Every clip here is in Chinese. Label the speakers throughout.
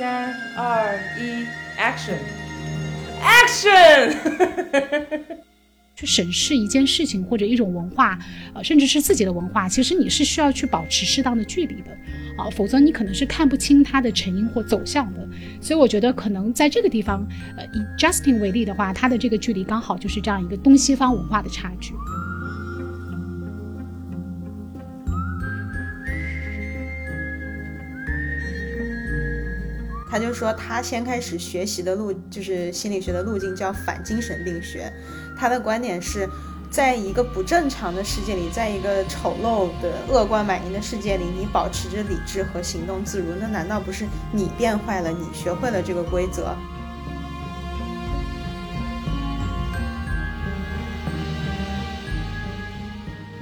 Speaker 1: 三二一，Action！Action！
Speaker 2: 去审视一件事情或者一种文化，呃，甚至是自己的文化，其实你是需要去保持适当的距离的，啊，否则你可能是看不清它的成因或走向的。所以我觉得可能在这个地方，呃，以 Justin 为例的话，他的这个距离刚好就是这样一个东西方文化的差距。
Speaker 3: 他就说，他先开始学习的路就是心理学的路径叫反精神病学。他的观点是，在一个不正常的世界里，在一个丑陋的恶贯满盈的世界里，你保持着理智和行动自如，那难道不是你变坏了？你学会了这个规则？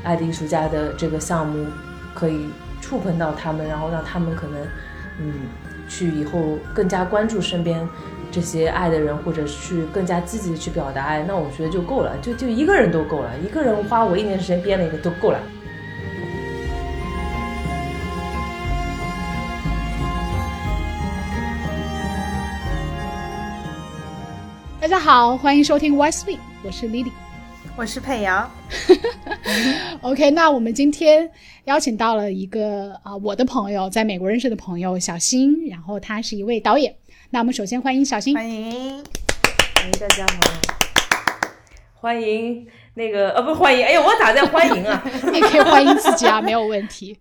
Speaker 1: 爱的艺术家的这个项目可以触碰到他们，然后让他们可能，嗯。去以后更加关注身边这些爱的人，或者去更加积极的去表达爱，那我觉得就够了，就就一个人都够了，一个人花我一年时间编了一个都够了。
Speaker 2: 大家好，欢迎收听 Why Sweet，我是 Lily。
Speaker 3: 我是佩瑶，
Speaker 2: OK，那我们今天邀请到了一个啊，我的朋友，在美国认识的朋友小新，然后他是一位导演。那我们首先欢迎小新，
Speaker 3: 欢迎，
Speaker 1: 欢迎大家好，欢迎那个呃不欢迎，哎呀，我咋在欢迎啊？
Speaker 2: 你可以欢迎自己啊，没有问题。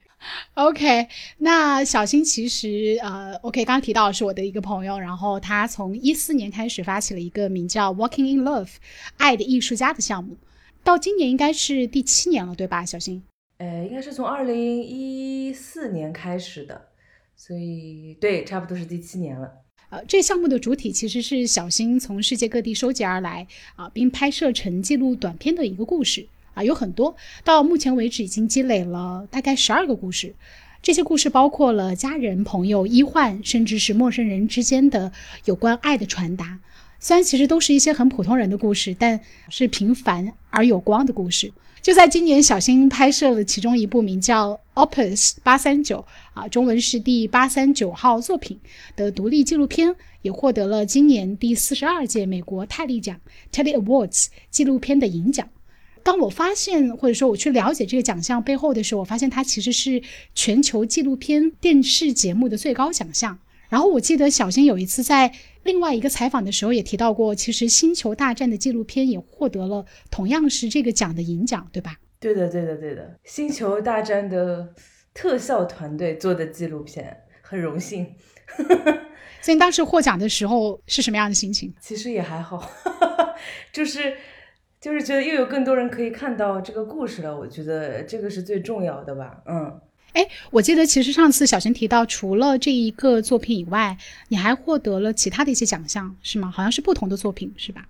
Speaker 2: OK，那小新其实呃，OK，刚刚提到是我的一个朋友，然后他从一四年开始发起了一个名叫 Walking in Love 爱的艺术家的项目。到今年应该是第七年了，对吧，小新？
Speaker 1: 呃，应该是从二零一四年开始的，所以对，差不多是第七年了。
Speaker 2: 呃，这项目的主体其实是小新从世界各地收集而来啊，并拍摄成记录短片的一个故事啊，有很多，到目前为止已经积累了大概十二个故事。这些故事包括了家人、朋友、医患，甚至是陌生人之间的有关爱的传达。虽然其实都是一些很普通人的故事，但是平凡而有光的故事。就在今年，小新拍摄了其中一部名叫《Opus 八三九》啊，中文是第八三九号作品的独立纪录片，也获得了今年第四十二届美国泰利奖 （Telly Awards） 纪录片的银奖。当我发现或者说我去了解这个奖项背后的时候，我发现它其实是全球纪录片电视节目的最高奖项。然后我记得小新有一次在另外一个采访的时候也提到过，其实《星球大战》的纪录片也获得了同样是这个奖的银奖，对吧？
Speaker 1: 对的，对的，对的，《星球大战》的特效团队做的纪录片，很荣幸。
Speaker 2: 所以当时获奖的时候是什么样的心情？
Speaker 1: 其实也还好，就是就是觉得又有更多人可以看到这个故事了，我觉得这个是最重要的吧，嗯。
Speaker 2: 哎，我记得其实上次小新提到，除了这一个作品以外，你还获得了其他的一些奖项，是吗？好像是不同的作品，是吧？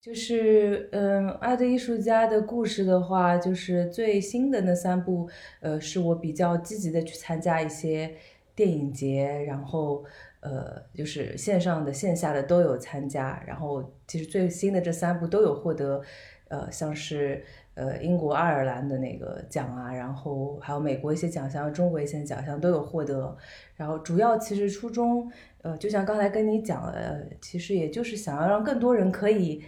Speaker 1: 就是，嗯，爱的艺术家的故事的话，就是最新的那三部，呃，是我比较积极的去参加一些电影节，然后，呃，就是线上的、线下的都有参加，然后其实最新的这三部都有获得，呃，像是。呃，英国、爱尔兰的那个奖啊，然后还有美国一些奖项、中国一些奖项都有获得。然后主要其实初衷，呃，就像刚才跟你讲了，其实也就是想要让更多人可以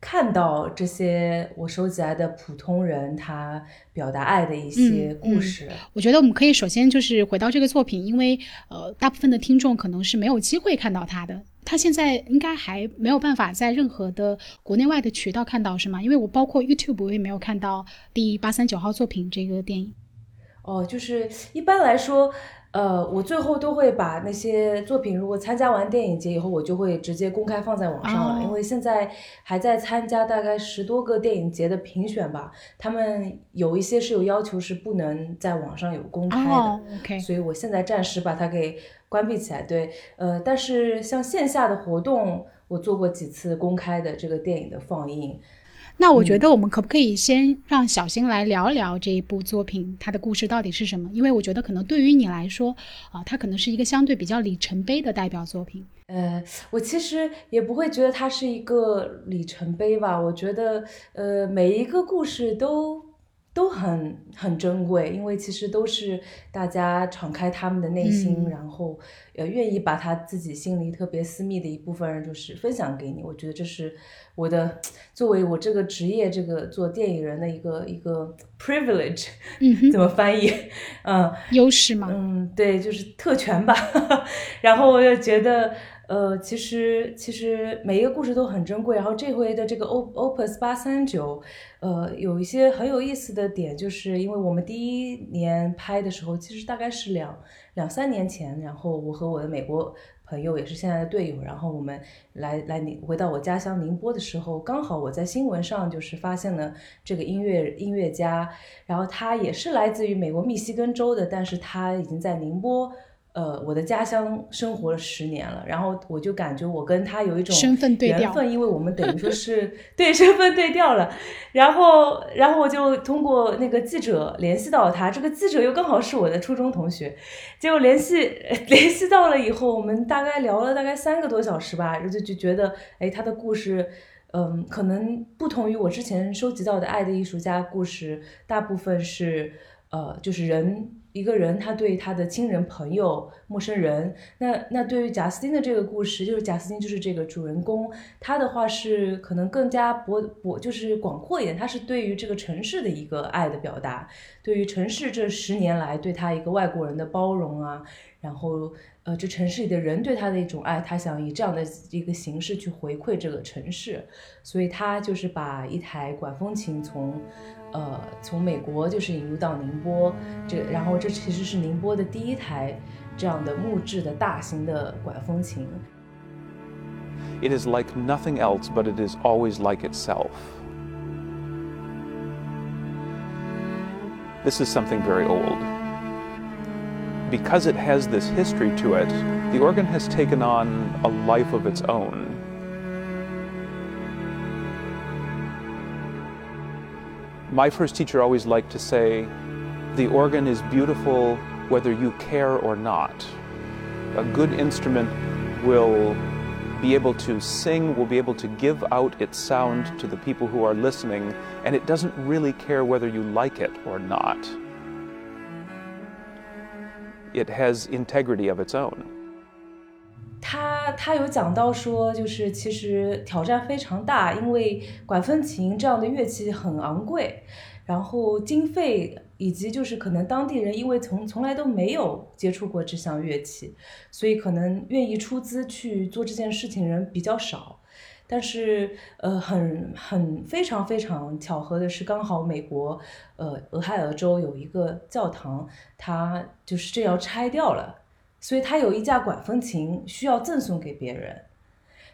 Speaker 1: 看到这些我收集来的普通人他表达爱的一些故事。
Speaker 2: 我觉得我们可以首先就是回到这个作品，因为呃，大部分的听众可能是没有机会看到他的。他现在应该还没有办法在任何的国内外的渠道看到，是吗？因为我包括 YouTube 我也没有看到第八三九号作品这个电影。
Speaker 1: 哦，就是一般来说。呃，我最后都会把那些作品，如果参加完电影节以后，我就会直接公开放在网上了。因为现在还在参加大概十多个电影节的评选吧，他们有一些是有要求是不能在网上有公开的。所以我现在暂时把它给关闭起来。对，呃，但是像线下的活动，我做过几次公开的这个电影的放映。
Speaker 2: 那我觉得我们可不可以先让小新来聊一聊这一部作品，它的故事到底是什么？因为我觉得可能对于你来说，啊，它可能是一个相对比较里程碑的代表作品。
Speaker 1: 呃，我其实也不会觉得它是一个里程碑吧。我觉得，呃，每一个故事都都很很珍贵，因为其实都是大家敞开他们的内心，然后呃愿意把他自己心里特别私密的一部分人就是分享给你。我觉得这是我的作为我这个职业这个做电影人的一个一个 privilege，
Speaker 2: 嗯
Speaker 1: 怎么翻译？嗯，
Speaker 2: 优势吗？
Speaker 1: 嗯，对，就是特权吧。然后我又觉得。呃，其实其实每一个故事都很珍贵。然后这回的这个 O Opus 八三九，呃，有一些很有意思的点，就是因为我们第一年拍的时候，其实大概是两两三年前。然后我和我的美国朋友也是现在的队友，然后我们来来宁回到我家乡宁波的时候，刚好我在新闻上就是发现了这个音乐音乐家，然后他也是来自于美国密西根州的，但是他已经在宁波。呃，我的家乡生活了十年了，然后我就感觉我跟他有一种
Speaker 2: 身份对调，
Speaker 1: 缘分，因为我们等于说 是对身份对调了。然后，然后我就通过那个记者联系到他，这个记者又刚好是我的初中同学，结果联系 联系到了以后，我们大概聊了大概三个多小时吧，就就觉得，哎，他的故事，嗯，可能不同于我之前收集到的爱的艺术家故事，大部分是，呃，就是人。一个人，他对他的亲人、朋友、陌生人，那那对于贾斯汀的这个故事，就是贾斯汀就是这个主人公，他的话是可能更加博博，就是广阔一点，他是对于这个城市的一个爱的表达，对于城市这十年来对他一个外国人的包容啊，然后呃，这城市里的人对他的一种爱，他想以这样的一个形式去回馈这个城市，所以他就是把一台管风琴从。呃，从美国就是引入到宁波，这然后这其实是宁波的第一台这样的木质的大型的管风琴。
Speaker 4: It is like nothing else, but it is always like itself. This is something very old. Because it has this history to it, the organ has taken on a life of its own. My first teacher always liked to say, the organ is beautiful whether you care or not. A good instrument will be able to sing, will be able to give out its sound to the people who are listening, and it doesn't really care whether you like it or not. It has integrity of its own.
Speaker 1: 他他有讲到说，就是其实挑战非常大，因为管风琴这样的乐器很昂贵，然后经费以及就是可能当地人因为从从来都没有接触过这项乐器，所以可能愿意出资去做这件事情人比较少。但是呃，很很非常非常巧合的是，刚好美国呃俄亥俄州有一个教堂，它就是这要拆掉了。所以他有一架管风琴需要赠送给别人，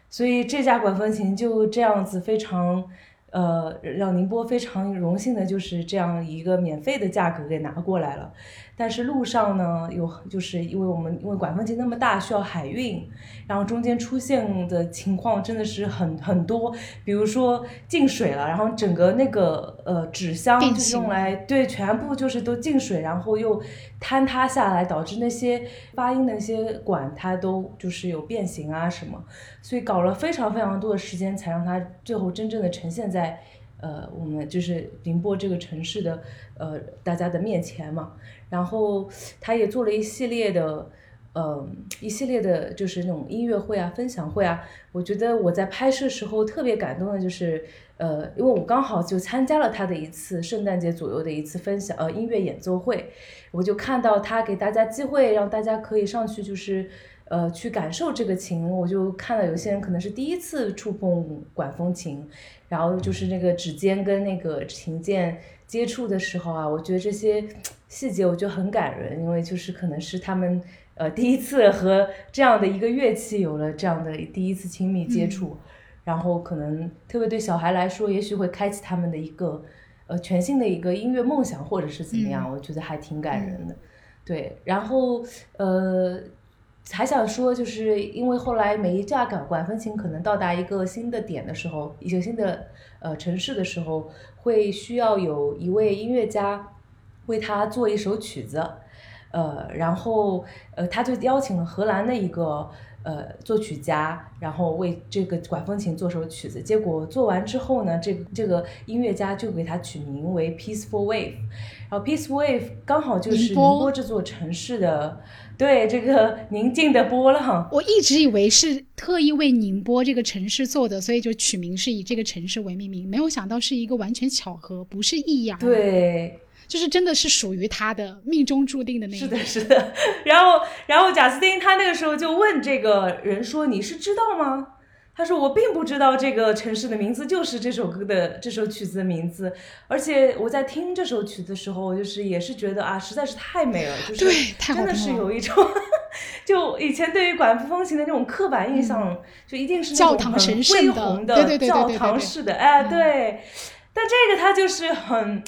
Speaker 1: 所以这架管风琴就这样子非常，呃，让宁波非常荣幸的就是这样一个免费的价格给拿过来了。但是路上呢，有就是因为我们因为管风琴那么大，需要海运，然后中间出现的情况真的是很很多，比如说进水了，然后整个那个呃纸箱就是用来对全部就是都进水，然后又坍塌下来，导致那些发音的那些管它都就是有变形啊什么，所以搞了非常非常多的时间才让它最后真正的呈现在。呃，我们就是宁波这个城市的呃大家的面前嘛，然后他也做了一系列的，呃一系列的，就是那种音乐会啊、分享会啊。我觉得我在拍摄时候特别感动的就是，呃，因为我刚好就参加了他的一次圣诞节左右的一次分享呃音乐演奏会，我就看到他给大家机会，让大家可以上去就是。呃，去感受这个琴，我就看到有些人可能是第一次触碰管风琴，然后就是那个指尖跟那个琴键接触的时候啊，我觉得这些细节我觉得很感人，因为就是可能是他们呃第一次和这样的一个乐器有了这样的第一次亲密接触，然后可能特别对小孩来说，也许会开启他们的一个呃全新的一个音乐梦想，或者是怎么样，我觉得还挺感人的。对，然后呃。还想说，就是因为后来每一架管管风琴可能到达一个新的点的时候，一个新的呃城市的时候，会需要有一位音乐家为他做一首曲子，呃，然后呃他就邀请了荷兰的一个呃作曲家，然后为这个管风琴做首曲子。结果做完之后呢，这个这个音乐家就给他取名为 Peaceful Wave，然后 Peaceful Wave 刚好就是宁
Speaker 2: 波
Speaker 1: 这座城市的对这个宁静的波浪。
Speaker 2: 我一直以为是特意为宁波这个城市做的，所以就取名是以这个城市为命名，没有想到是一个完全巧合，不是意义而已，
Speaker 1: 对，
Speaker 2: 就是真的是属于他的命中注定的那
Speaker 1: 是的，是的。然后，然后贾斯汀他那个时候就问这个人说：“你是知道吗？”他说：“我并不知道这个城市的名字就是这首歌的这首曲子的名字，而且我在听这首曲子的时候，就是也是觉得啊，实在是太美了，就是
Speaker 2: 对
Speaker 1: 真的是有一种，就以前对于管风琴的那种刻板印象，就一定是那种很
Speaker 2: 堂神圣
Speaker 1: 恢
Speaker 2: 的
Speaker 1: 宏的教堂式的，哎，
Speaker 2: 嗯。
Speaker 1: 对。但这个它就是很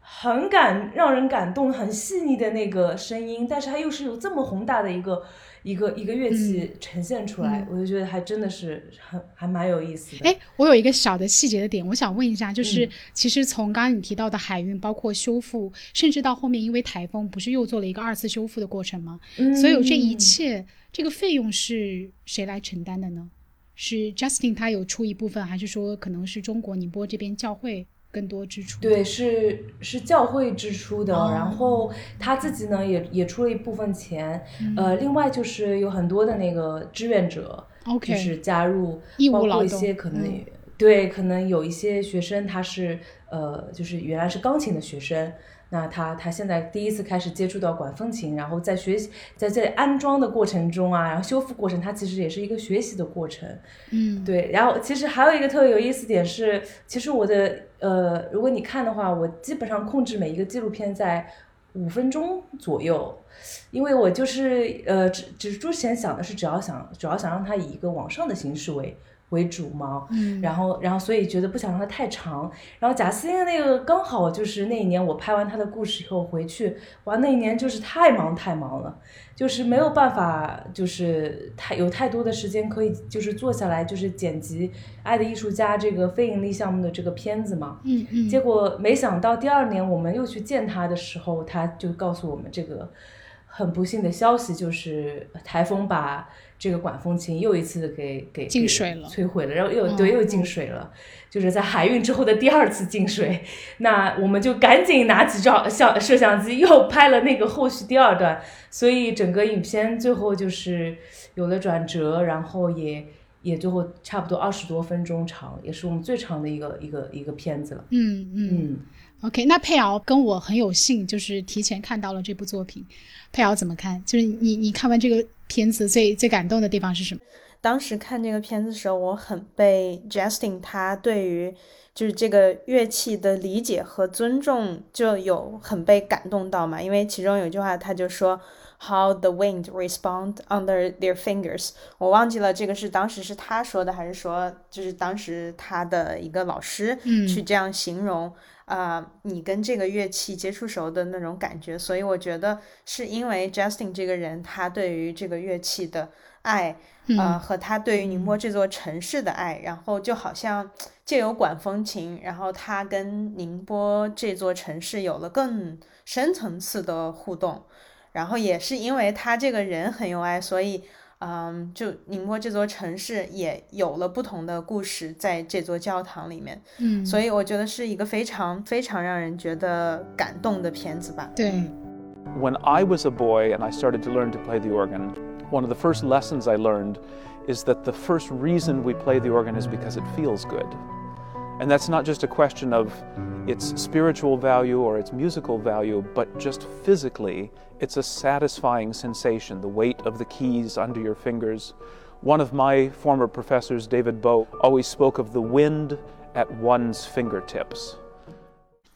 Speaker 1: 很感让人感动、很细腻的那个声音，但是它又是有这么宏大的一个一个一个乐器呈现出来，我就觉得还真的是很还蛮有意思的。
Speaker 2: 哎，我有一个小的细节的点，我想问一下，就是、
Speaker 1: 嗯
Speaker 2: 其实从刚刚你提到的海运，包括修复，甚至到后面因为台风，不是又做了一个二次修复的过程吗？
Speaker 1: 嗯
Speaker 2: 所有这一切，这个费用是谁来承担的呢？是 Justin 他有出一部分，还是说可能是中国宁波这边教会更多支出？
Speaker 1: 对，是是教会支出的，
Speaker 2: 哦
Speaker 1: 然后他自己呢也也出了一部分钱，
Speaker 2: 嗯
Speaker 1: 呃，另外就是有很多的那个志愿者就是加入，
Speaker 2: 义务
Speaker 1: 包括一些可能、
Speaker 2: 嗯
Speaker 1: 对，可能有一些学生他是呃，就是原来是钢琴的学生，那他他现在第一次开始接触到管风琴，然后在学习在在安装的过程中啊，然后修复过程，它其实也是一个学习的过程。
Speaker 2: 嗯，
Speaker 1: 对，然后其实还有一个特别有意思点是，其实我的呃，如果你看的话，我基本上控制每一个纪录片在五分钟左右，因为我就是呃，只只之前想的是，只要想只要想让它以一个网上的形式为为主嘛，
Speaker 2: 嗯，
Speaker 1: 然后然后所以觉得不想让它太长，然后贾斯汀的那个刚好就是那一年我拍完他的故事以后回去，哇，那一年就是太忙太忙了。就是没有办法，就是太有太多的时间可以就是坐下来就是剪辑《爱的艺术家》这个非盈利项目的这个片子嘛。
Speaker 2: 嗯嗯，
Speaker 1: 结果没想到第二年我们又去见他的时候，他就告诉我们这个很不幸的消息，就是台风把这个管风琴又一次给给给
Speaker 2: 进水了
Speaker 1: 摧毁了，然后又
Speaker 2: 哦
Speaker 1: 对又进水了，就是在海运之后的第二次进水。那我们就赶紧拿起照相摄像机又拍了那个后续第二段，所以整个影片最后就是有了转折，然后也也最后差不多二十多分钟长，也是我们最长的一个一个一个片子了。
Speaker 2: 嗯嗯
Speaker 1: 嗯。
Speaker 2: OK，那佩瑶跟我很有幸，就是提前看到了这部作品。佩瑶怎么看？就是你你看完这个片子最最感动的地方是什么？
Speaker 3: 当时看这个片子的时候，我很被 Justin 他对于就是这个乐器的理解和尊重就有很被感动到嘛，因为其中有一句话他就说 How the wind respond under their fingers，我忘记了这个是当时是他说的还是说就是当时他的一个老师
Speaker 2: 嗯
Speaker 3: 去这样形容。啊、你跟这个乐器接触时候的那种感觉，所以我觉得是因为 Justin 这个人，他对于这个乐器的爱，呃，
Speaker 2: 嗯
Speaker 3: 和他对于宁波这座城市的爱，然后就好像借由管风琴，然后他跟宁波这座城市有了更深层次的互动，然后也是因为他这个人很有爱，所以。嗯，就宁波这座城市也有了不同的故事在这座教堂里面，
Speaker 2: 嗯，
Speaker 3: 所以我觉得是一个非常非常让人觉得感动的片子吧。
Speaker 2: 对，
Speaker 4: When I was a boy and I started to learn to play the organ, one of the first lessons I learned is that the first reason we play the organ is because it feels good. And that's not just a question of its spiritual value or its musical value, but just physically, it's a satisfying sensation, the weight of the keys under your fingers. One of my former professors, David Bowe, always spoke of the wind at one's fingertips.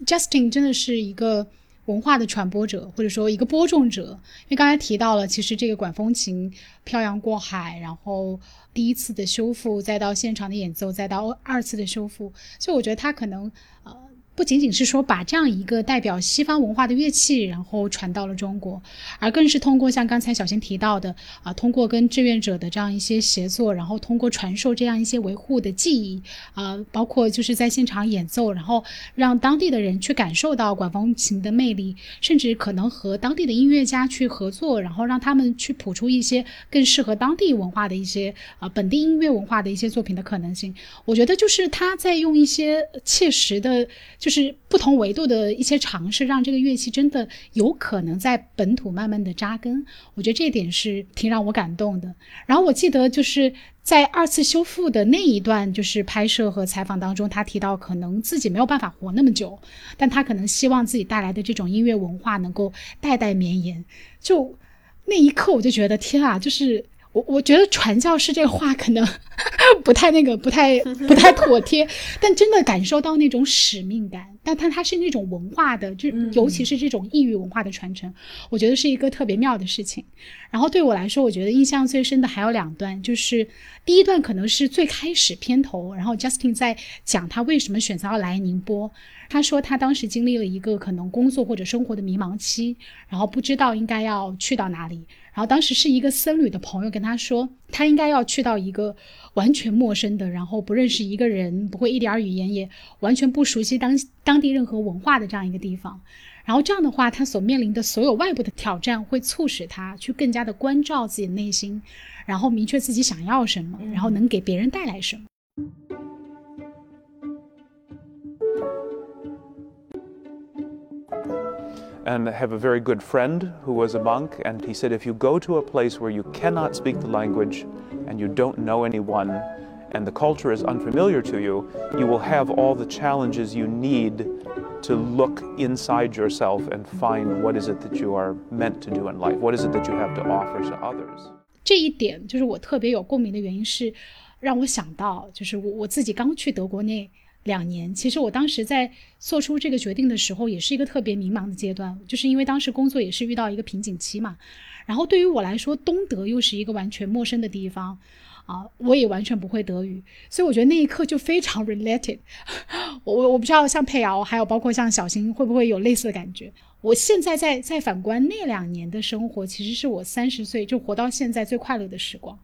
Speaker 2: Justin 真的是一个文化的传播者，或者说一个播种者。因为刚才提到了，其实这个管风琴漂洋过海，然后第一次的修复，再到现场的演奏，再到二次的修复，所以我觉得他可能呃 不仅仅是说把这样一个代表西方文化的乐器，然后传到了中国，而更是通过像刚才小新提到的啊，通过跟志愿者的这样一些协作，然后通过传授这样一些维护的技艺啊，包括就是在现场演奏，然后让当地的人去感受到管风琴的魅力，甚至可能和当地的音乐家去合作，然后让他们去谱出一些更适合当地文化的一些啊本地音乐文化的一些作品的可能性。我觉得就是他在用一些切实的。就是不同维度的一些尝试，让这个乐器真的有可能在本土慢慢的扎根。我觉得这一点是挺让我感动的。然后我记得就是在二次修复的那一段，就是拍摄和采访当中，他提到可能自己没有办法活那么久，但他可能希望自己带来的这种音乐文化能够代代绵延。就那一刻，我就觉得天啊，就是。我我觉得传教士这话可能 不太那个，不太不太妥帖，但真的感受到那种使命感。但它它是那种文化的，就尤其是这种异域文化的传承，我觉得是一个特别妙的事情。然后对我来说，我觉得印象最深的还有两段，就是第一段可能是最开始片头，然后 Justin 在讲他为什么选择要来宁波。他说他当时经历了一个可能工作或者生活的迷茫期，然后不知道应该要去到哪里。然后当时是一个僧侣的朋友跟他说，他应该要去到一个完全陌生的，然后不认识一个人，不会一点语言，也完全不熟悉当当地任何文化的这样一个地方。然后这样的话，他所面临的所有外部的挑战，会促使他去更加的关照自己的内心，然后明确自己想要什么，然后能给别人带来什么。
Speaker 4: and have a very good friend who was a monk, and he said, if you go to a place where you cannot speak the language and you don't know anyone, and the culture is unfamiliar to you, you will have all the challenges you need to look inside yourself and find what is it that you are meant to do in life, what is it that you have to offer to others.
Speaker 2: 这一点就是我特别有共鸣的原因是，让我想到，就是我我自己刚去德国那 两年，其实我当时在做出这个决定的时候，也是一个特别迷茫的阶段，就是因为当时工作也是遇到一个瓶颈期嘛。然后对于我来说，东德又是一个完全陌生的地方，啊，我也完全不会德语，所以我觉得那一刻就非常 related。我我我不知道像佩瑶，还有包括像小新，会不会有类似的感觉？我现在在在反观那两年的生活，其实是我三十岁就活到现在最快乐的时光。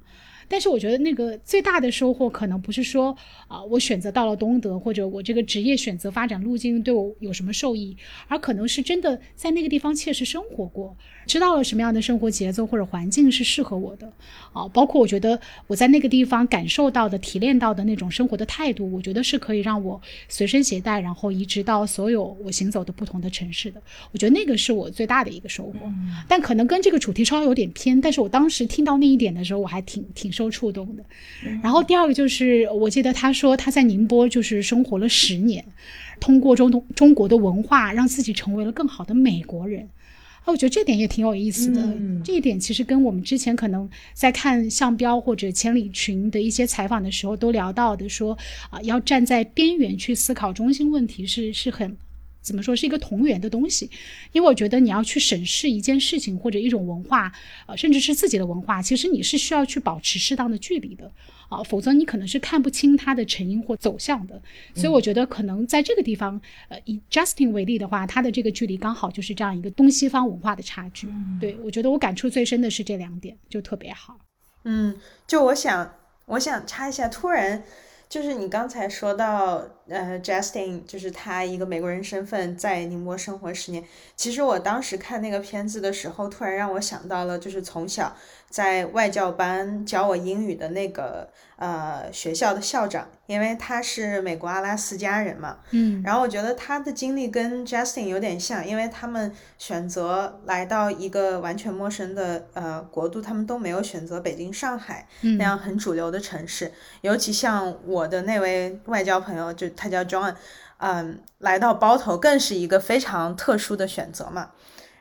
Speaker 2: 但是我觉得那个最大的收获，可能不是说啊，我选择到了东德，或者我这个职业选择发展路径对我有什么受益，而可能是真的在那个地方切实生活过。知道了什么样的生活节奏或者环境是适合我的，啊，包括我觉得我在那个地方感受到的、提炼到的那种生活的态度，我觉得是可以让我随身携带，然后移植到所有我行走的不同的城市的。我觉得那个是我最大的一个收获。但可能跟这个主题稍微有点偏，但是我当时听到那一点的时候，我还挺挺受触动的。然后第二个就是，我记得他说他在宁波就是生活了十年，通过中东中国的文化，让自己成为了更好的美国人。啊，我觉得这点也挺有意思的。这一点其实跟我们之前可能在看向标或者千里群的一些采访的时候都聊到的，说啊，要站在边缘去思考中心问题，是是很。怎么说是一个同源的东西？因为我觉得你要去审视一件事情或者一种文化，呃，甚至是自己的文化，其实你是需要去保持适当的距离的啊，否则你可能是看不清它的成因或走向的。所以我觉得可能在这个地方，呃，以 Justin 为例的话，他的这个距离刚好就是这样一个东西方文化的差距。对我觉得我感触最深的是这两点，就特别好。
Speaker 3: 嗯，就我想，我想插一下，突然。就是你刚才说到，呃，Justin，就是他一个美国人身份在宁波生活十年。其实我当时看那个片子的时候，突然让我想到了，就是从小。在外教班教我英语的那个呃学校的校长，因为他是美国阿拉斯加人嘛，
Speaker 2: 嗯，
Speaker 3: 然后我觉得他的经历跟 Justin 有点像，因为他们选择来到一个完全陌生的呃国度，他们都没有选择北京、上海那样很主流的城市，尤其像我的那位外交朋友，就他叫 John，嗯，来到包头更是一个非常特殊的选择嘛。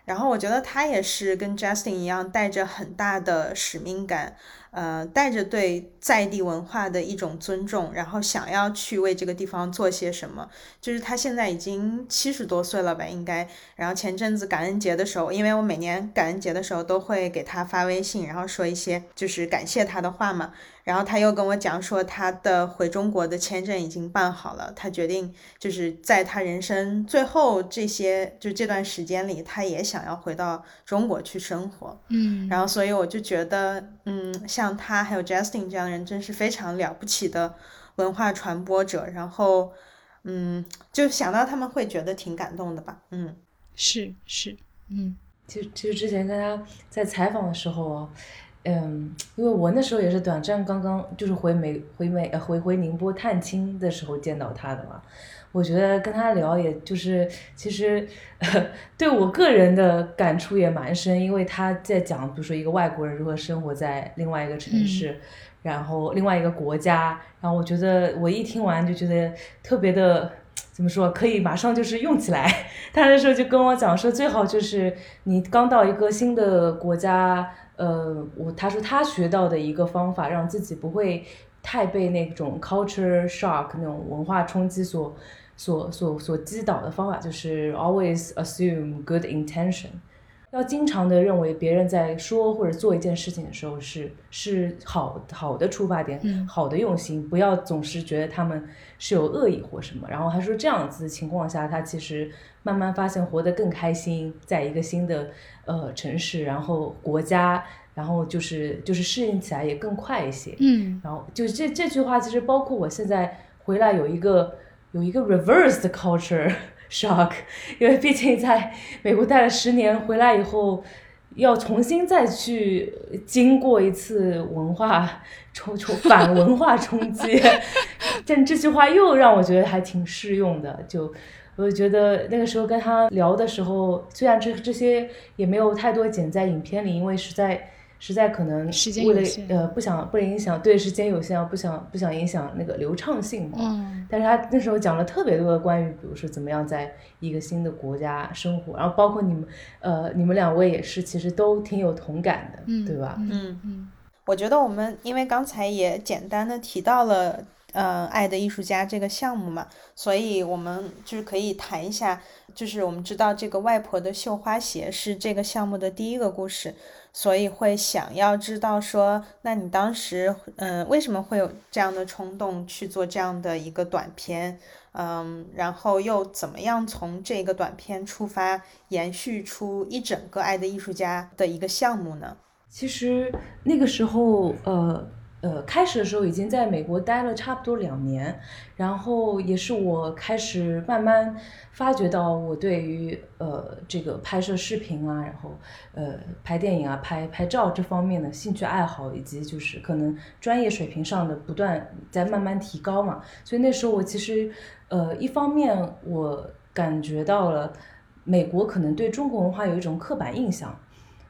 Speaker 3: 然后我觉得他也是跟 Justin 一样，带着很大的使命感，呃，带着对在地文化的一种尊重，然后想要去为这个地方做些什么。就是他现在已经七十多岁了吧，应该。然后前阵子感恩节的时候，因为我每年感恩节的时候都会给他发微信，然后说一些就是感谢他的话嘛。然后他又跟我讲说，他的回中国的签证已经办好了，他决定就是在他人生最后这些就这段时间里，他也想要回到中国去生活。
Speaker 2: 嗯，
Speaker 3: 然后所以我就觉得，嗯，像他还有 Justin 这样的人，真是非常了不起的文化传播者。然后，嗯，就想到他们会觉得挺感动的吧。嗯，
Speaker 2: 是是，嗯，
Speaker 1: 其实其实之前跟他在采访的时候。嗯，因为我那时候也是短暂刚刚就是回美回美呃回回宁波探亲的时候见到他的嘛，我觉得跟他聊也就是其实 对我个人的感触也蛮深，因为他在讲比如说一个外国人如何生活在另外一个城市，然后另外一个国家，然后我觉得我一听完就觉得特别的怎么说可以马上就是用起来。他那时候就跟我讲说，最好就是你刚到一个新的国家。呃，我他说他学到的一个方法，让自己不会太被那种 culture shock 那种文化冲击所所所所击倒的方法，就是 always assume good intention，要经常的认为别人在说或者做一件事情的时候是是好好的出发点，好的用心，不要总是觉得他们是有恶意或什么。然后他说这样子情况下，他其实慢慢发现活得更开心，在一个新的。呃，城市，然后国家，然后就是就是适应起来也更快一些。
Speaker 2: 嗯，
Speaker 1: 然后就这这句话，其实包括我现在回来有一个有一个 reverse 的 culture shock，因为毕竟在美国待了十年，回来以后要重新再去经过一次文化冲冲反文化冲击，但这句话又让我觉得还挺适用的，就。我觉得那个时候跟他聊的时候，虽然这这些也没有太多剪在影片里，因为实在实在可能为了呃不想不影响对时间有限，不想不想影响那个流畅性嘛。
Speaker 2: 嗯。
Speaker 1: 但是他那时候讲了特别多的关于，比如说怎么样在一个新的国家生活，然后包括你们呃你们两位也是，其实都挺有同感的，对吧？
Speaker 3: 嗯嗯。我觉得我们因为刚才也简单的提到了。呃，爱的艺术家这个项目嘛，所以我们就是可以谈一下，就是我们知道这个外婆的绣花鞋是这个项目的第一个故事，所以会想要知道说，那你当时嗯为什么会有这样的冲动去做这样的一个短片，嗯，然后又怎么样从这个短片出发，延续出一整个爱的艺术家的一个项目呢？
Speaker 1: 其实那个时候，呃。呃，开始的时候已经在美国待了差不多两年，然后也是我开始慢慢发觉到我对于呃这个拍摄视频啊，然后呃拍电影啊、拍拍照这方面的兴趣爱好，以及就是可能专业水平上的不断在慢慢提高嘛。所以那时候我其实呃一方面我感觉到了美国可能对中国文化有一种刻板印象。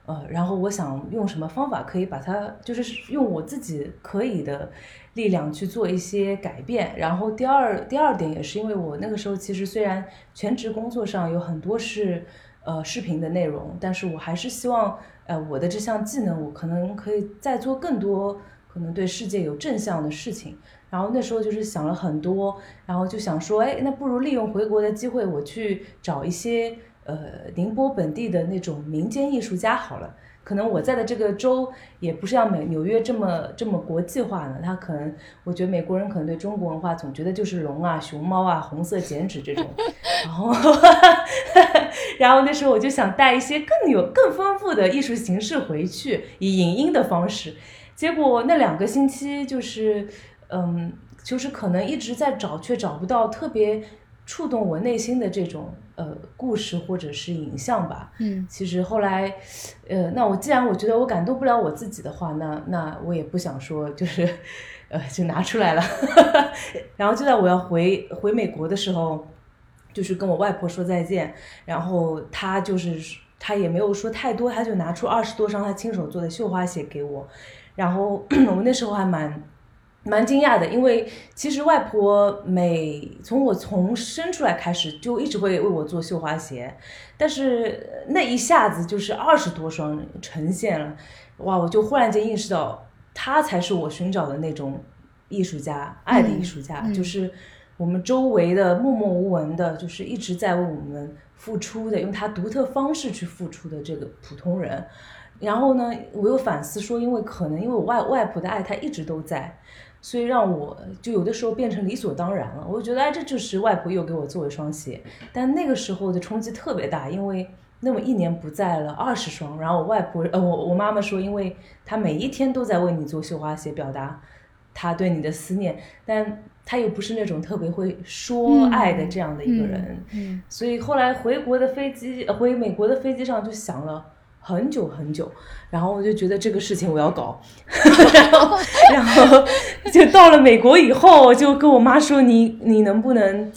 Speaker 1: 呃，然后我想用什么方法可以把它，就是用我自己可以的力量去做一些改变。然后第二第二点也是因为我那个时候其实虽然全职工作上有很多是呃视频的内容，但是我还是希望呃我的这项技能我可能可以再做更多可能对世界有正向的事情。然后那时候就是想了很多，然后就想说，哎，那不如利用回国的机会，我去找一些。呃，宁波本地的那种民间艺术家好了，可能我在的这个州也不是像美纽约这么这么国际化呢。他可能，我觉得美国人可能对中国文化总觉得就是龙啊、熊猫啊、红色剪纸这种。然后，然后那时候我就想带一些更有更丰富的艺术形式回去，以影音的方式。结果那两个星期就是，嗯，就是可能一直在找，却找不到特别触动我内心的这种。呃，故事或者是影像吧。
Speaker 2: 嗯，
Speaker 1: 其实后来，呃，那我既然我觉得我感动不了我自己的话，那那我也不想说，就是，呃，就拿出来了。然后就在我要回回美国的时候，就是跟我外婆说再见，然后她就是她也没有说太多，她就拿出二十多双她亲手做的绣花鞋给我，然后 我那时候还蛮。蛮惊讶的，因为其实外婆每从我从生出来开始就一直会为我做绣花鞋，但是那一下子就是二十多双呈现了，哇！我就忽然间意识到她才是我寻找的那种艺术家，爱的艺术家，就是我们周围的默默无闻的，就是一直在为我们付出的，用她独特方式去付出的这个普通人。然后呢，我又反思说，因为可能因为我外外婆的爱，她一直都在。所以让我就有的时候变成理所当然了，我就觉得哎，这就是外婆又给我做一双鞋。但那个时候的冲击特别大，因为那么一年不在了，二十双。然后我外婆呃，我我妈妈说，因为她每一天都在为你做绣花鞋，表达她对你的思念，但她又不是那种特别会说爱的这样的一个人。
Speaker 2: 嗯，
Speaker 1: 所以后来回国的飞机，回美国的飞机上就想了。很久很久，然后我就觉得这个事情我要搞，然后然后就到了美国以后，就跟我妈说：“你你能不能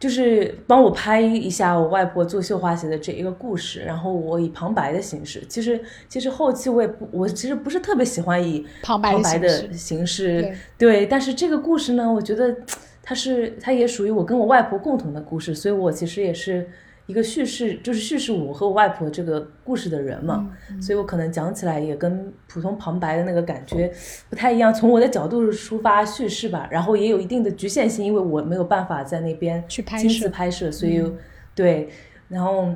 Speaker 1: 就是帮我拍一下我外婆做绣花鞋的这一个故事？然后我以旁白的形式。其实其实后期我也不，我其实不是特别喜欢以
Speaker 2: 旁白
Speaker 1: 的形式，对。但是这个故事呢，我觉得它是它也属于我跟我外婆共同的故事，所以我其实也是。一个叙事就是叙事我和我外婆这个故事的人嘛，所以我可能讲起来也跟普通旁白的那个感觉不太一样。从我的角度出发叙事吧，然后也有一定的局限性，因为我没有办法在那边
Speaker 2: 去
Speaker 1: 亲自拍摄，所以对，然后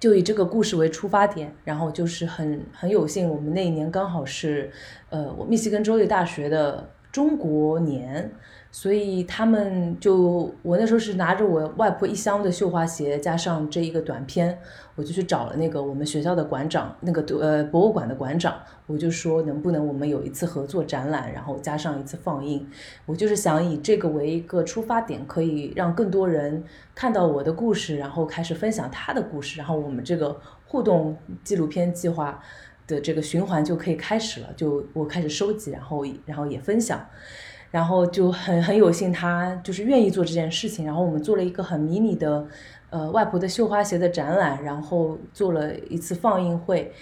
Speaker 1: 就以这个故事为出发点，然后就是很很有幸，我们那一年刚好是呃，我密西根州立大学的中国年。所以他们就我那时候是拿着我外婆一箱的绣花鞋，加上这一个短片，我就去找了那个我们学校的馆长，那个呃博物馆的馆长，我就说能不能我们有一次合作展览，然后加上一次放映。我就是想以这个为一个出发点，可以让更多人看到我的故事，然后开始分享他的故事，然后我们这个互动纪录片计划的这个循环就可以开始了。就我开始收集，然后然后也分享。然后就很很有幸，他就是愿意做这件事情。然后我们做了一个很迷你的，呃，外婆的绣花鞋的展览，然后做了一次放映会。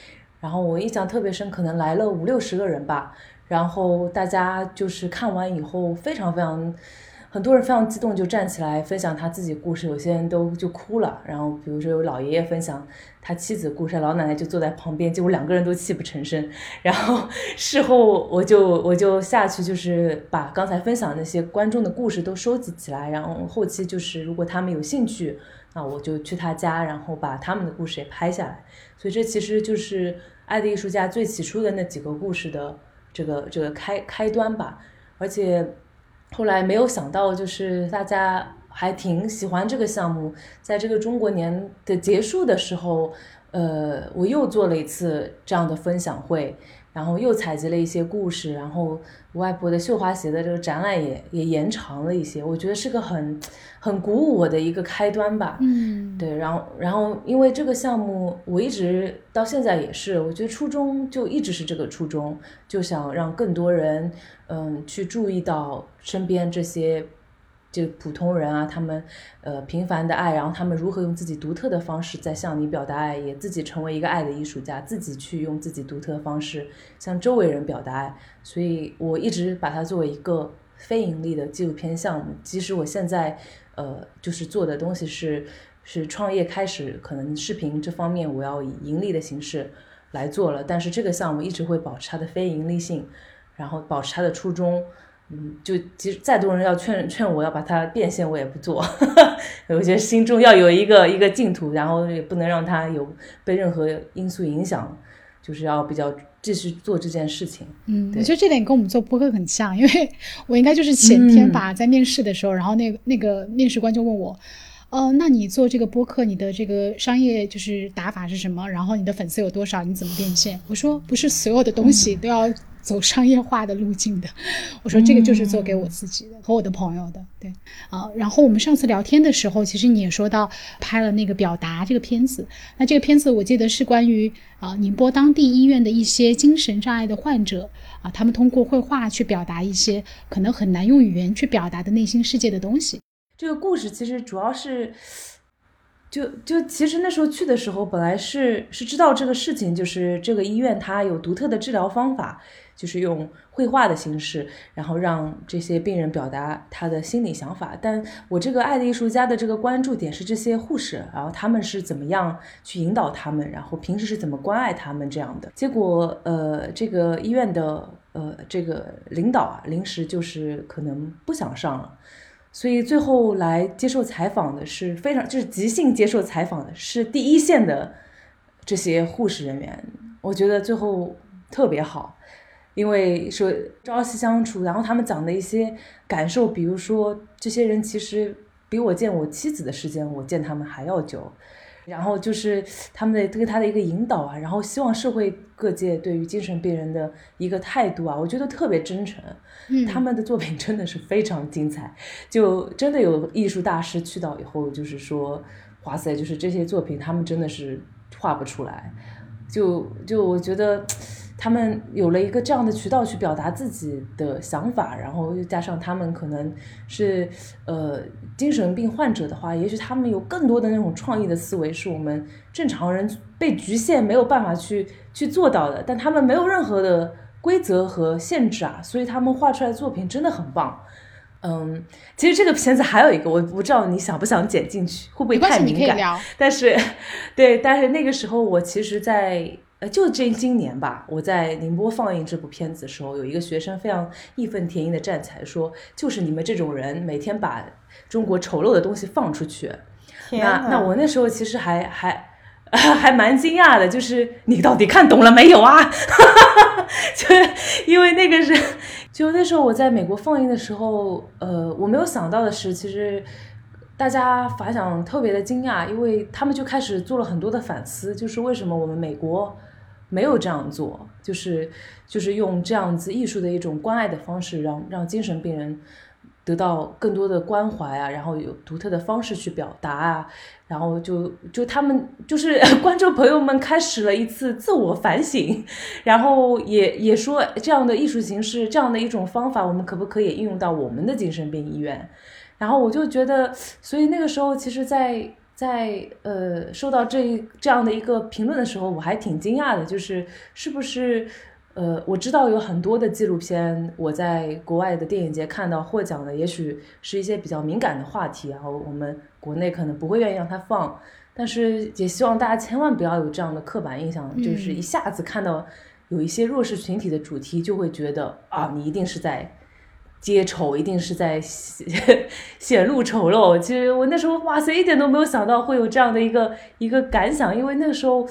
Speaker 1: 然后我印象特别深，可能来了五六十个人吧。然后大家就是看完以后，非常非常。很多人非常激动，就站起来分享他自己故事，有些人都就哭了。然后比如说有老爷爷分享他妻子故事，老奶奶就坐在旁边，结果两个人都泣不成声。然后 事后我就我就下去，就是把刚才分享那些观众的故事都收集起来，然后后期就是如果他们有兴趣，那我就去他家，然后把他们的故事也拍下来。所以这其实就是爱的艺术家最起初的那几个故事的这个这个开开端吧，而且。后来没有想到，就是大家还挺喜欢这个项目。在这个中国年的结束的时候，呃，我又做了一次这样的分享会。然后又采集了一些故事，然后外婆的绣花鞋的这个展览也也延长了一些，我觉得是个很很鼓舞我的一个开端吧。
Speaker 2: 嗯，
Speaker 1: 对，然后然后因为这个项目，我一直到现在也是，我觉得初衷就一直是这个初衷，就想让更多人嗯去注意到身边这些。就普通人啊，他们呃平凡的爱，然后他们如何用自己独特的方式在向你表达爱，也自己成为一个爱的艺术家，自己去用自己独特的方式向周围人表达爱。所以我一直把它作为一个非盈利的纪录片项目。即使我现在呃就是做的东西是是创业开始，可能视频这方面我要以盈利的形式来做了，但是这个项目一直会保持它的非盈利性，然后保持它的初衷。嗯，就其实再多人要劝劝我要把它变现，我也不做。我觉得心中要有一个一个净土，然后也不能让它有被任何因素影响，就是要比较继续做这件事情。
Speaker 2: 嗯，我觉得这点跟我们做播客很像，因为 我应该就是前天吧，在面试的时候，然后那个那个面试官就问我，呃，那你做这个播客，你的这个商业就是打法是什么？然后你的粉丝有多少？你怎么变现？我说不是所有的东西都要。走商业化的路径的，我说这个就是做给我自己的和我的朋友的，对啊。然后我们上次聊天的时候，其实你也说到拍了那个表达这个片子，那这个片子我记得是关于啊宁波当地医院的一些精神障碍的患者啊，他们通过绘画去表达一些可能很难用语言去表达的内心世界的东西。
Speaker 1: 这个故事其实主要是。就就其实那时候去的时候，本来是是知道这个事情，就是这个医院它有独特的治疗方法，就是用绘画的形式，然后让这些病人表达他的心理想法。但我这个爱的艺术家的这个关注点是这些护士，然后他们是怎么样去引导他们，然后平时是怎么关爱他们这样的。结果，呃，这个医院的呃这个领导啊，临时就是可能不想上了。所以最后来接受采访的是非常就是即兴接受采访的是第一线的这些护士人员，我觉得最后特别好，因为说朝夕相处，然后他们讲的一些感受，比如说这些人其实比我见我妻子的时间，我见他们还要久。然后就是他们的对他的一个引导啊，然后希望社会各界对于精神病人的一个态度啊，我觉得特别真诚。
Speaker 2: 嗯，
Speaker 1: 他们的作品真的是非常精彩，就真的有艺术大师去到以后，就是说，哇塞，就是这些作品他们真的是画不出来，就就我觉得。他们有了一个这样的渠道去表达自己的想法，然后又加上他们可能是呃精神病患者的话，也许他们有更多的那种创意的思维，是我们正常人被局限没有办法去去做到的。但他们没有任何的规则和限制啊，所以他们画出来的作品真的很棒。嗯，其实这个片子还有一个，我不知道你想不想剪进去，会不会太敏感？但是，对，但是那个时候我其实，在。呃，就这今年吧，我在宁波放映这部片子的时候，有一个学生非常义愤填膺的站起来说：“就是你们这种人，每天把中国丑陋的东西放出去。”那那我那时候其实还还 还蛮惊讶的，就是你到底看懂了没有啊？就因为那个是，就那时候我在美国放映的时候，呃，我没有想到的是，其实大家反响特别的惊讶，因为他们就开始做了很多的反思，就是为什么我们美国。没有这样做，就是就是用这样子艺术的一种关爱的方式，让让精神病人得到更多的关怀啊，然后有独特的方式去表达啊，然后就就他们就是 观众朋友们开始了一次自我反省，然后也也说这样的艺术形式，这样的一种方法，我们可不可以应用到我们的精神病医院？然后我就觉得，所以那个时候其实，在。在呃收到这一这样的一个评论的时候，我还挺惊讶的，就是是不是呃我知道有很多的纪录片，我在国外的电影节看到获奖的，也许是一些比较敏感的话题，然后我们国内可能不会愿意让它放，但是也希望大家千万不要有这样的刻板印象，就是一下子看到有一些弱势群体的主题，就会觉得啊，你一定是在。揭丑一定是在 显露丑陋。其实我那时候哇塞，一点都没有想到会有这样的一个一个感想，因为那个时候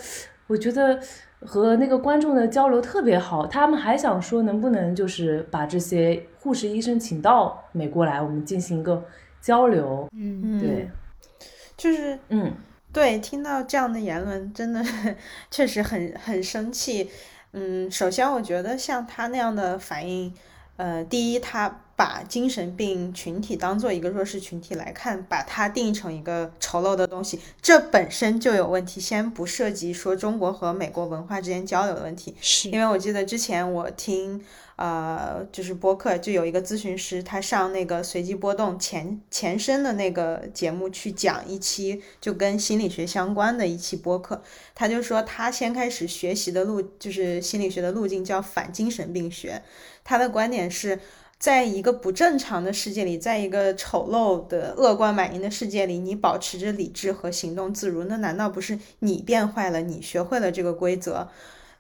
Speaker 1: 我觉得和那个观众的交流特别好，他们还想说能不能就是把这些护士医生请到美国来，我们进行一个交流。
Speaker 2: 嗯，
Speaker 1: 对，
Speaker 3: 就是
Speaker 1: 嗯，
Speaker 3: 对，听到这样的言论，真的 确实很很生气。嗯，首先我觉得像他那样的反应。呃，第一，他把精神病群体当做一个弱势群体来看，把它定义成一个丑陋的东西，这本身就有问题。先不涉及说中国和美国文化之间交流的问题，
Speaker 2: 是
Speaker 3: 因为我记得之前我听。呃，就是播客就有一个咨询师，他上那个随机波动前前身的那个节目去讲一期就跟心理学相关的一期播客，他就说他先开始学习的路就是心理学的路径叫反精神病学，他的观点是在一个不正常的世界里，在一个丑陋的恶贯满盈的世界里，你保持着理智和行动自如，那难道不是你变坏了，你学会了这个规则？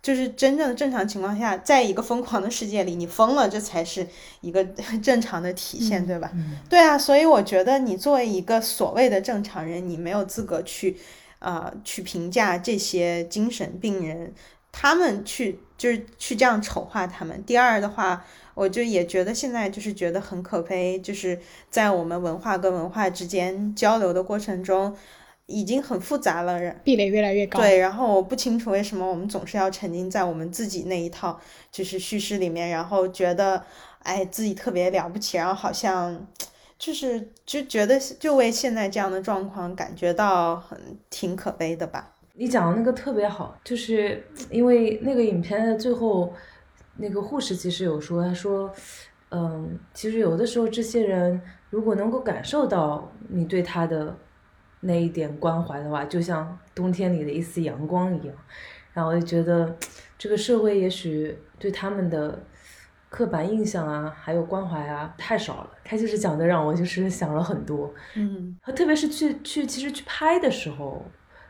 Speaker 3: 就是真正的正常情况下，在一个疯狂的世界里，你疯了，这才是一个 正常的体现，对吧？对啊，所以我觉得你作为一个所谓的正常人，你没有资格去，呃，去评价这些精神病人，他们去就是去这样丑化他们。第二的话，我就也觉得现在就是觉得很可悲，就是在我们文化跟文化之间交流的过程中。已经很复杂了，
Speaker 2: 壁垒越来越高。
Speaker 3: 对，然后我不清楚为什么我们总是要沉浸在我们自己那一套就是叙事里面，然后觉得哎自己特别了不起，然后好像就是就觉得就为现在这样的状况感觉到很挺可悲的吧。
Speaker 1: 你讲的那个特别好，就是因为那个影片的最后那个护士其实有说，他说嗯，其实有的时候这些人如果能够感受到你对他的。那一点关怀的话，就像冬天里的一丝阳光一样，然后我就觉得，这个社会也许对他们的刻板印象啊，还有关怀啊，太少了。他就是讲的让我就是想了很多，
Speaker 3: 嗯，
Speaker 1: 特别是去去其实去拍的时候，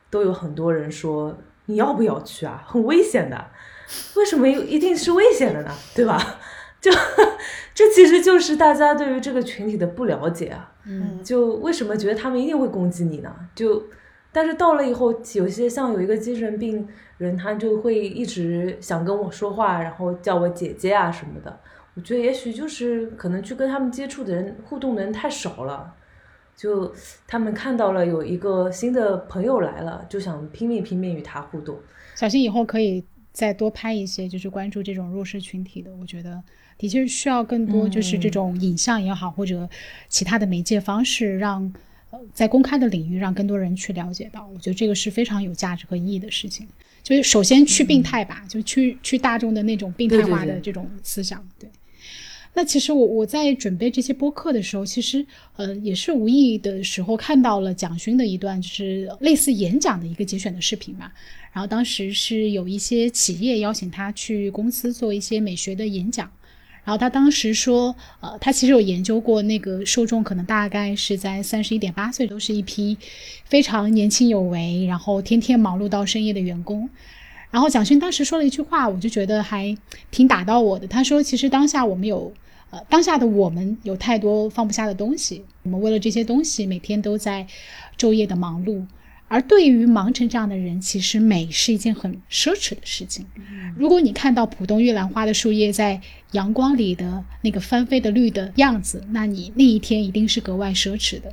Speaker 1: 都有很多人说你要不要去啊，很危险的。为什么一定是危险的呢？对吧？就这其实就是大家对于这个群体的不了解啊。
Speaker 2: 嗯，
Speaker 1: 就为什么觉得他们一定会攻击你呢？就但是到了以后，有些像有一个精神病人，他就会一直想跟我说话，然后叫我姐姐啊什么的。我觉得也许就是可能去跟他们接触的人、互动的人太少了，就他们看到了有一个新的朋友来了，就想拼命拼命与他互动。
Speaker 2: 小新以后可以再多拍一些，就是关注这种弱势群体的。我觉得的确需要更多，就是这种影像也好，或者其他的媒介方式，让呃在公开的领域让更多人去了解到。我觉得这个是非常有价值和意义的事情。就是首先去病态吧，就去去大众的那种病态化的这种思想，对。那其实我我在准备这些播客的时候，其实呃也是无意的时候看到了蒋勋的一段就是类似演讲的一个节选的视频嘛。然后当时是有一些企业邀请他去公司做一些美学的演讲，然后他当时说，呃，他其实有研究过那个受众，可能大概是在三十一点八岁，都是一批非常年轻有为，然后天天忙碌到深夜的员工。然后蒋勋当时说了一句话，我就觉得还挺打到我的。他说：“其实当下我们有，呃，当下的我们有太多放不下的东西，我们为了这些东西每天都在昼夜的忙碌。而对于忙成这样的人，其实美是一件很奢侈的事情。如果你看到浦东玉兰花的树叶在阳光里的那个翻飞的绿的样子，那你那一天一定是格外奢侈的。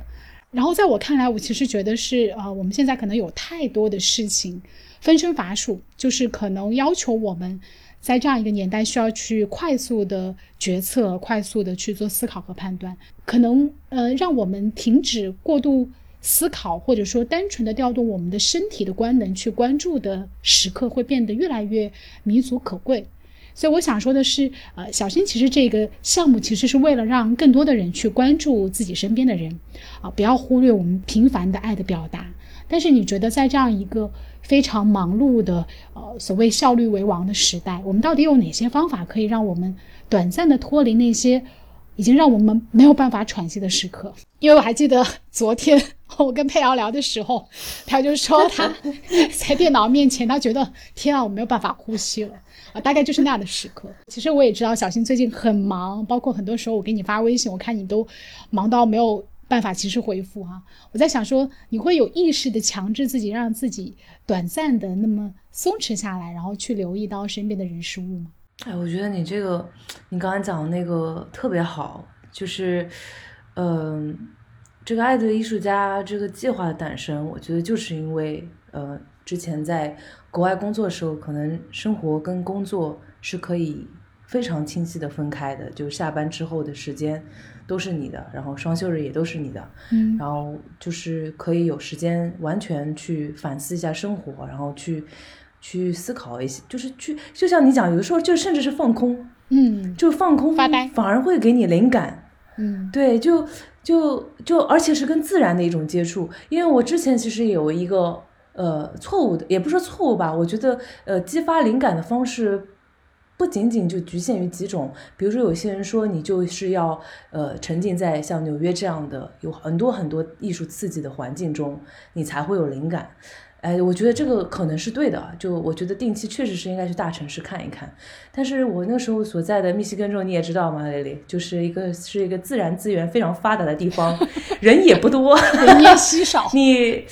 Speaker 2: 然后在我看来，我其实觉得是啊、呃我们现在可能有太多的事情分身乏术，就是可能要求我们在这样一个年代需要去快速的决策，快速的去做思考和判断，可能呃让我们停止过度思考，或者说单纯的调动我们的身体的官能去关注的时刻，会变得越来越弥足可贵。所以我想说的是，呃，小新其实这个项目其实是为了让更多的人去关注自己身边的人，啊，不要忽略我们平凡的爱的表达。但是你觉得在这样一个非常忙碌的，呃，所谓效率为王的时代，我们到底有哪些方法可以让我们短暂的脱离那些已经让我们没有办法喘息的时刻？因为我还记得昨天 我跟佩瑶聊的时候，他就说他 在电脑面前，他觉得天啊，我没有办法呼吸了。啊，大概就是那样的时刻。其实我也知道小新最近很忙，包括很多时候我给你发微信，我看你都忙到没有办法及时回复哈、我在想说，你会有意识的强制自己，让自己短暂的那么松弛下来，然后去留意到身边的人事物吗？
Speaker 1: 哎，我觉得你这个，你刚才讲的那个特别好，就是，嗯、这个爱的艺术家这个计划的诞生，我觉得就是因为，呃，之前在国外工作的时候，可能生活跟工作是可以非常清晰的分开的，就下班之后的时间都是你的，然后双休日也都是你的，
Speaker 2: 嗯
Speaker 1: 然后就是可以有时间完全去反思一下生活，然后去去思考一些，就是去就像你讲，有的时候就甚至是放空，
Speaker 2: 嗯
Speaker 1: 就放空
Speaker 2: 发呆
Speaker 1: 反而会给你灵感。
Speaker 2: 嗯
Speaker 1: 对，就就就而且是跟自然的一种接触。因为我之前其实有一个呃错误的，也不是说错误吧，我觉得呃激发灵感的方式。不仅仅就局限于几种，比如说有些人说你就是要呃沉浸在像纽约这样的有很多很多艺术刺激的环境中，你才会有灵感。哎，我觉得这个可能是对的，就我觉得定期确实是应该去大城市看一看。但是我那时候所在的密西根州你也知道吗，蕾蕾，就是一个是一个自然资源非常发达的地方，人也不多，
Speaker 2: 人烟稀少。
Speaker 1: 你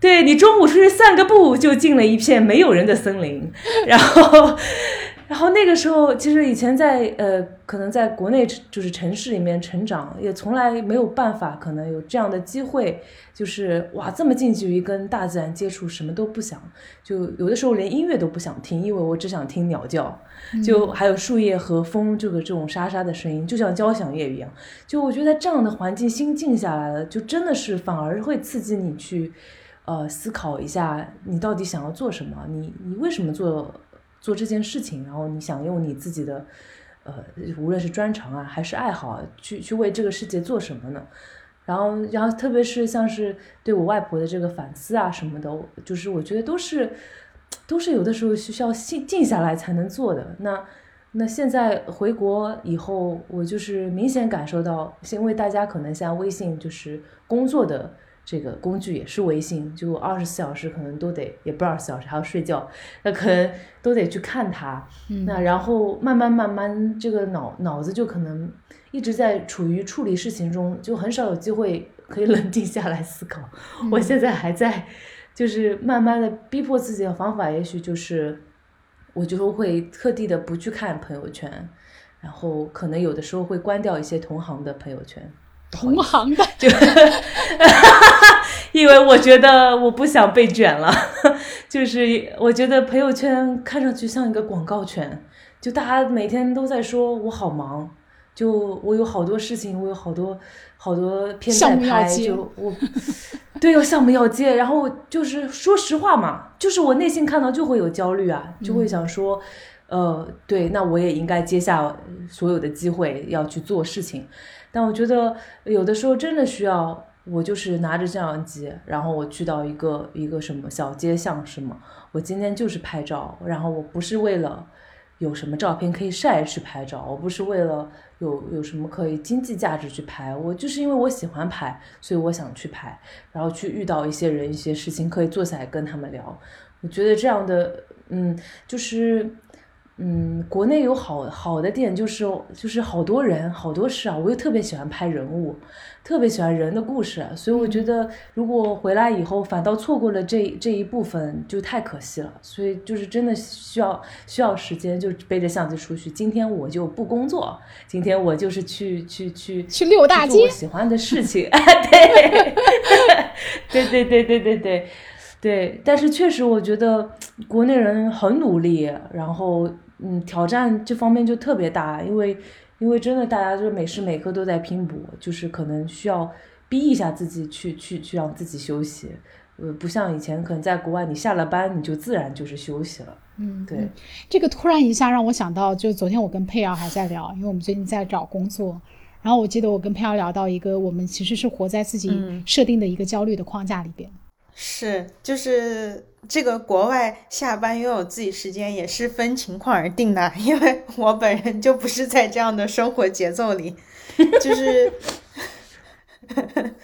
Speaker 1: 对你中午出去散个步，就进了一片没有人的森林，然后。然后那个时候，其实以前在呃，可能在国内就是城市里面成长，也从来没有办法，可能有这样的机会，就是哇，这么近距离跟大自然接触，什么都不想，就有的时候连音乐都不想听，因为我只想听鸟叫，就还有树叶和风这个这种沙沙的声音，就像交响乐一样。就我觉得在这样的环境，心静下来了，就真的是反而会刺激你去，呃，思考一下你到底想要做什么，你你为什么做做这件事情，然后你想用你自己的，呃，无论是专长啊还是爱好啊，去去为这个世界做什么呢？然后，然后特别是像是对我外婆的这个反思啊什么的，就是我觉得都是都是有的时候需要静静下来才能做的。那那现在回国以后，我就是明显感受到，因为大家可能像微信就是工作的。这个工具也是微信，就二十四小时可能都得，也不二十四小时还要睡觉，那可能都得去看它。那然后慢慢慢慢，这个脑脑子就可能一直在处于处理事情中，就很少有机会可以 冷静下来思考。我现在还在，就是慢慢的逼迫自己的方法，也许就是我就会特地的不去看朋友圈，然后可能有的时候会关掉一些同行的朋友圈。
Speaker 2: 同行的，
Speaker 1: 就，因为我觉得我不想被卷了，就是我觉得朋友圈看上去像一个广告圈，就大家每天都在说我好忙，就我有好多事情，我有好多好多片在拍，就我，对，有项目要接，然后就是说实话嘛，就是我内心看到就会有焦虑啊，就会想说，呃，对，那我也应该接下所有的机会要去做事情。但我觉得有的时候真的需要我就是拿着相机，然后我去到一个一个什么小街巷是吗？我今天就是拍照，然后我不是为了有什么照片可以晒去拍照，我不是为了有有什么可以经济价值去拍，我就是因为我喜欢拍，所以我想去拍，然后去遇到一些人一些事情，可以坐下来跟他们聊。我觉得这样的，嗯，就是。嗯，国内有好好的点，就是就是好多人好多事啊，我又特别喜欢拍人物，特别喜欢人的故事，所以我觉得如果回来以后反倒错过了这这一部分，就太可惜了。所以就是真的需要需要时间，就背着相机出去。今天我就不工作，今天我就是去去去
Speaker 2: 去溜大街，
Speaker 1: 我喜欢的事情。对，对对对对对对对。但是确实，我觉得国内人很努力，然后。嗯，挑战这方面就特别大，因为因为真的大家就是每时每刻都在拼搏，就是可能需要逼一下自己去去去让自己休息，呃，不像以前可能在国外，你下了班你就自然就是休息了。
Speaker 2: 嗯，
Speaker 1: 对，
Speaker 2: 这个突然一下让我想到，就昨天我跟佩瑶还在聊，因为我们最近在找工作，然后我记得我跟佩瑶聊到一个，我们其实是活在自己设定的一个焦虑的框架里边。
Speaker 3: 是，就是这个国外下班拥有自己时间也是分情况而定的，因为 我本人就不是在这样的生活节奏里，就是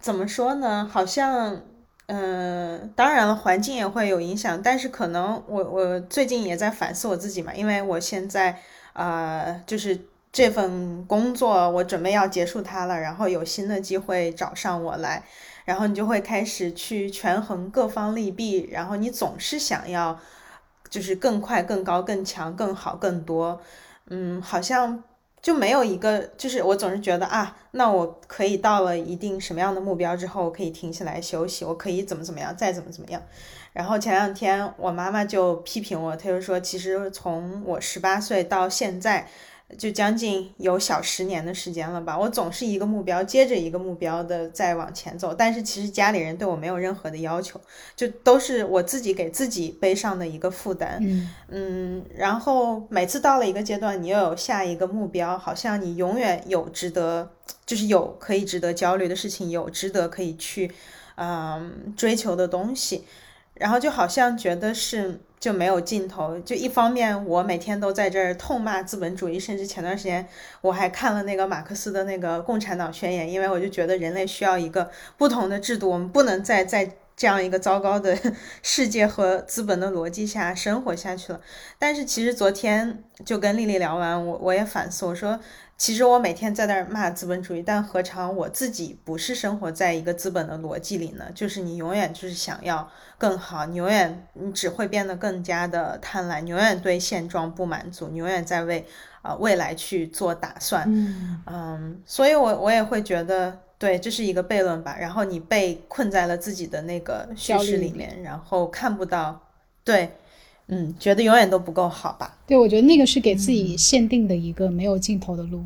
Speaker 3: 怎么说呢？好像，嗯，当然了，环境也会有影响，但是可能我我最近也在反思我自己嘛，因为我现在呃，就是这份工作我准备要结束它了，然后有新的机会找上我来。然后你就会开始去权衡各方利弊，然后你总是想要，就是更快、更高、更强、更好、更多，嗯，好像就没有一个，就是我总是觉得啊，那我可以到了一定什么样的目标之后，我可以停下来休息，我可以怎么怎么样，再怎么怎么样。然后前两天我妈妈就批评我，她就说，其实从我十八岁到现在。就将近有小十年的时间了吧，我总是一个目标接着一个目标的在往前走，但是其实家里人对我没有任何的要求，就都是我自己给自己背上的一个负担。
Speaker 2: 嗯
Speaker 3: 嗯，然后每次到了一个阶段，你又有下一个目标，好像你永远有值得，就是有可以值得焦虑的事情，有值得可以去嗯追求的东西，然后就好像觉得是。就没有尽头。就一方面，我每天都在这儿痛骂资本主义，甚至前段时间我还看了那个马克思的那个《共产党宣言》，因为我就觉得人类需要一个不同的制度，我们不能再在这样一个糟糕的 世界和资本的逻辑下生活下去了。但是其实昨天就跟丽丽聊完，我我也反思，我说。其实我每天在那儿骂资本主义，但何尝我自己不是生活在一个资本的逻辑里呢？就是你永远就是想要更好，你永远你只会变得更加的贪婪，你永远对现状不满足，你永远在为呃未来去做打算。
Speaker 2: 嗯
Speaker 3: 嗯，所以我我也会觉得，对，这是一个悖论吧。然后你被困在了自己的那个叙事里面，然后看不到，对。嗯，觉得永远都不够好吧？
Speaker 2: 对，我觉得那个是给自己限定的一个没有尽头的路。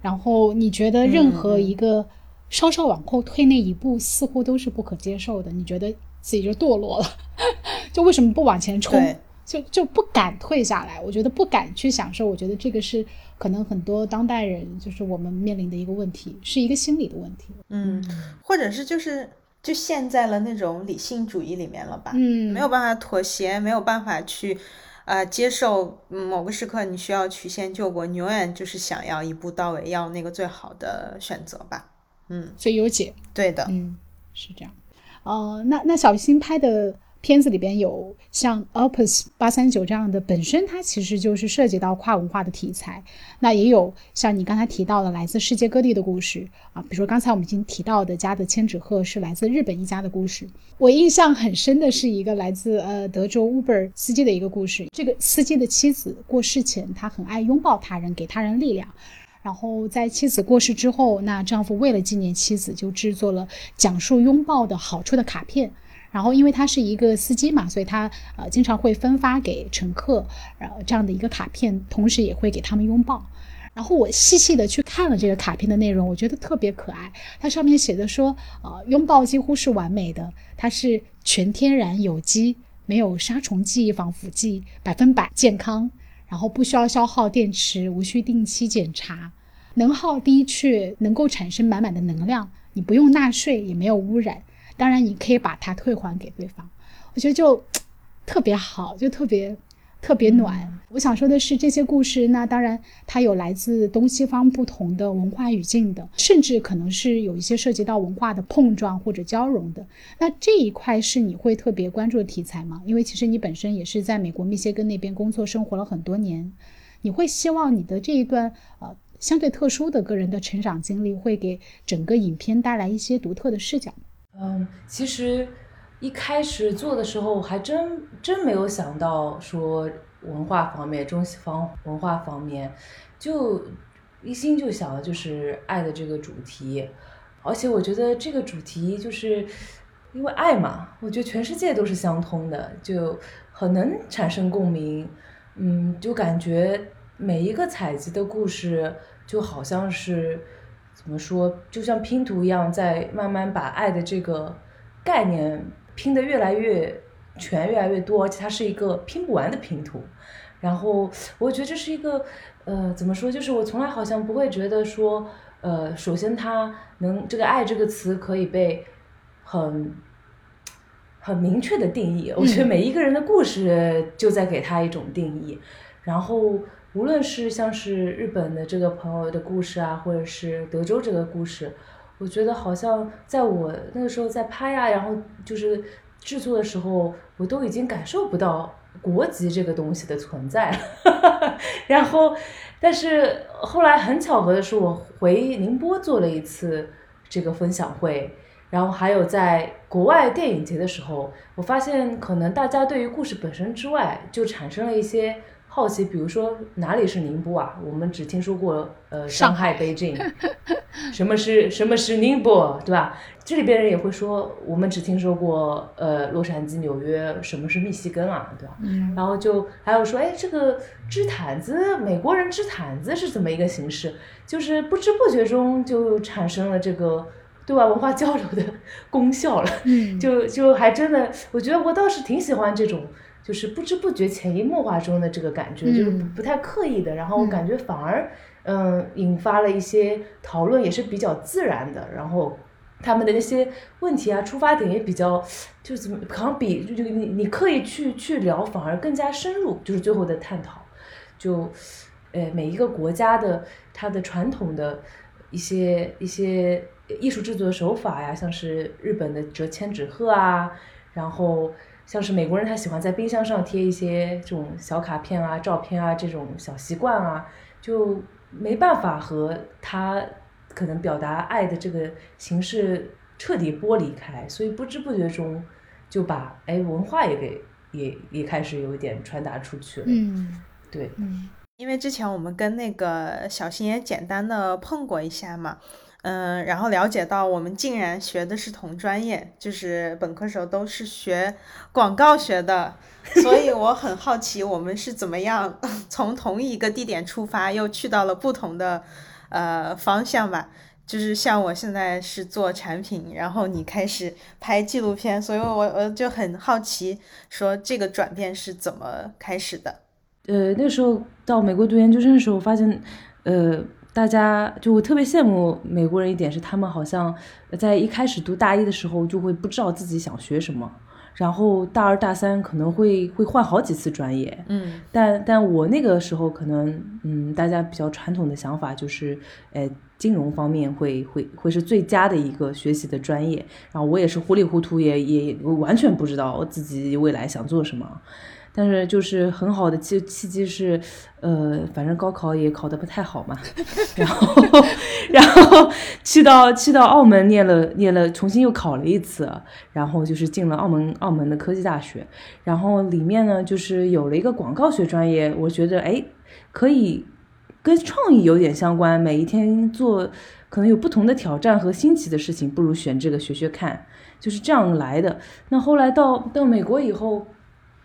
Speaker 2: 然后你觉得任何一个稍稍往后退那一步，似乎都是不可接受的。你觉得自己就堕落了，就为什么不往前冲？就就不敢退下来。我觉得不敢去享受，我觉得这个是可能很多当代人就是我们面临的一个问题，是一个心理的问题。
Speaker 3: 嗯，或者是就是。就陷在了那种理性主义里面了吧？
Speaker 2: 嗯，
Speaker 3: 没有办法妥协，没有办法去，呃，接受某个时刻你需要曲线救国，你永远就是想要一步到位，要那个最好的选择吧。嗯，
Speaker 2: 最优解。
Speaker 3: 对的，
Speaker 2: 嗯，是这样。哦，那那小新拍的。片子里边有像 Opus 八三九这样的，本身它其实就是涉及到跨文化的题材。那也有像你刚才提到的来自世界各地的故事啊，比如说刚才我们已经提到的《家的千纸鹤》是来自日本一家的故事。我印象很深的是一个来自呃德州 Uber 司机的一个故事。这个司机的妻子过世前，他很爱拥抱他人，给他人力量。然后在妻子过世之后，那丈夫为了纪念妻子，就制作了讲述拥抱的好处的卡片。然后，因为他是一个司机嘛，所以他呃经常会分发给乘客，呃这样的一个卡片，同时也会给他们拥抱。然后我细细的去看了这个卡片的内容，我觉得特别可爱。它上面写的说，呃，拥抱几乎是完美的，它是全天然有机，没有杀虫剂、防腐剂，百分百健康，然后不需要消耗电池，无需定期检查，能耗低却能够产生满满的能量，你不用纳税，也没有污染。当然，你可以把它退还给对方，我觉得就 特别好，就特别特别暖。我想说的是，这些故事，那当然它有来自东西方不同的文化语境的，甚至可能是有一些涉及到文化的碰撞或者交融的。那这一块是你会特别关注的题材吗？因为其实你本身也是在美国密歇根那边工作生活了很多年，你会希望你的这一段呃相对特殊的个人的成长经历，会给整个影片带来一些独特的视角吗？
Speaker 1: 嗯，其实一开始做的时候，我还真真没有想到说文化方面、中西方文化方面，就一心就想的就是爱的这个主题，而且我觉得这个主题就是因为爱嘛，我觉得全世界都是相通的，就很能产生共鸣。嗯，就感觉每一个采集的故事就好像是。怎么说？就像拼图一样，在慢慢把爱的这个概念拼得越来越全、越来越多，而且它是一个拼不完的拼图。然后我觉得这是一个，呃，怎么说？就是我从来好像不会觉得说，呃，首先它能这个“爱”这个词可以被很很明确的定义。我觉得每一个人的故事就在给他一种定义，然后。无论是像是日本的这个朋友的故事啊，或者是德州这个故事，我觉得好像在我那个时候在拍啊，然后就是制作的时候，我都已经感受不到国籍这个东西的存在了。然后，但是后来很巧合的是，我回宁波做了一次这个分享会，然后还有在国外电影节的时候，我发现可能大家对于故事本身之外，就产生了一些。好奇，比如说哪里是宁波啊？我们只听说过呃上海、北京，什么是什么是宁波，对吧？这里边人也会说，我们只听说过呃洛杉矶、纽约，什么是密西根啊，对吧？嗯。然后就还有说，哎，这个织毯子，美国人织毯子是怎么一个形式？就是不知不觉中就产生了这个对外文化交流的功效了。嗯。就就还真的，我觉得我倒是挺喜欢这种。就是不知不觉、潜移默化中的这个感觉，就是不太刻意的，然后我感觉反而，嗯，引发了一些讨论，也是比较自然的。然后他们的那些问题啊，出发点也比较，就怎么好像比就就你你刻意去去聊，反而更加深入，就是最后的探讨。就，呃，每一个国家的它的传统的一些一些艺术制作的手法呀，像是日本的折千纸鹤啊，然后。像是美国人，他喜欢在冰箱上贴一些这种小卡片啊、照片啊这种小习惯啊，就没办法和他可能表达爱的这个形式彻底剥离开，所以不知不觉中就把哎文化也给也也开始有一点传达出去了。嗯，对，
Speaker 3: 嗯，因为之前我们跟那个小新也简单的碰过一下嘛。嗯，然后了解到我们竟然学的是同专业，就是本科时候都是学广告学的，所以我很好奇我们是怎么样从同一个地点出发，又去到了不同的呃方向吧。就是像我现在是做产品，然后你开始拍纪录片，所以我我就很好奇，说这个转变是怎么开始的？
Speaker 1: 呃，那时候到美国读研究生的时候，发现呃。大家就我特别羡慕美国人一点是，他们好像在一开始读大一的时候就会不知道自己想学什么，然后大二大三可能会会换好几次专业，
Speaker 3: 嗯
Speaker 1: 但但我那个时候可能，嗯，大家比较传统的想法就是，呃，金融方面会会会是最佳的一个学习的专业。然后我也是糊里糊涂也，也完全不知道我自己未来想做什么。但是就是很好的契契机是，呃，反正高考也考得不太好嘛，然后 然后去到去到澳门念了念了，重新又考了一次，然后就是进了澳门澳门的科技大学，然后里面呢就是有了一个广告学专业，我觉得哎可以跟创意有点相关，每一天做可能有不同的挑战和新奇的事情，不如选这个学学看，就是这样来的。那后来到到美国以后。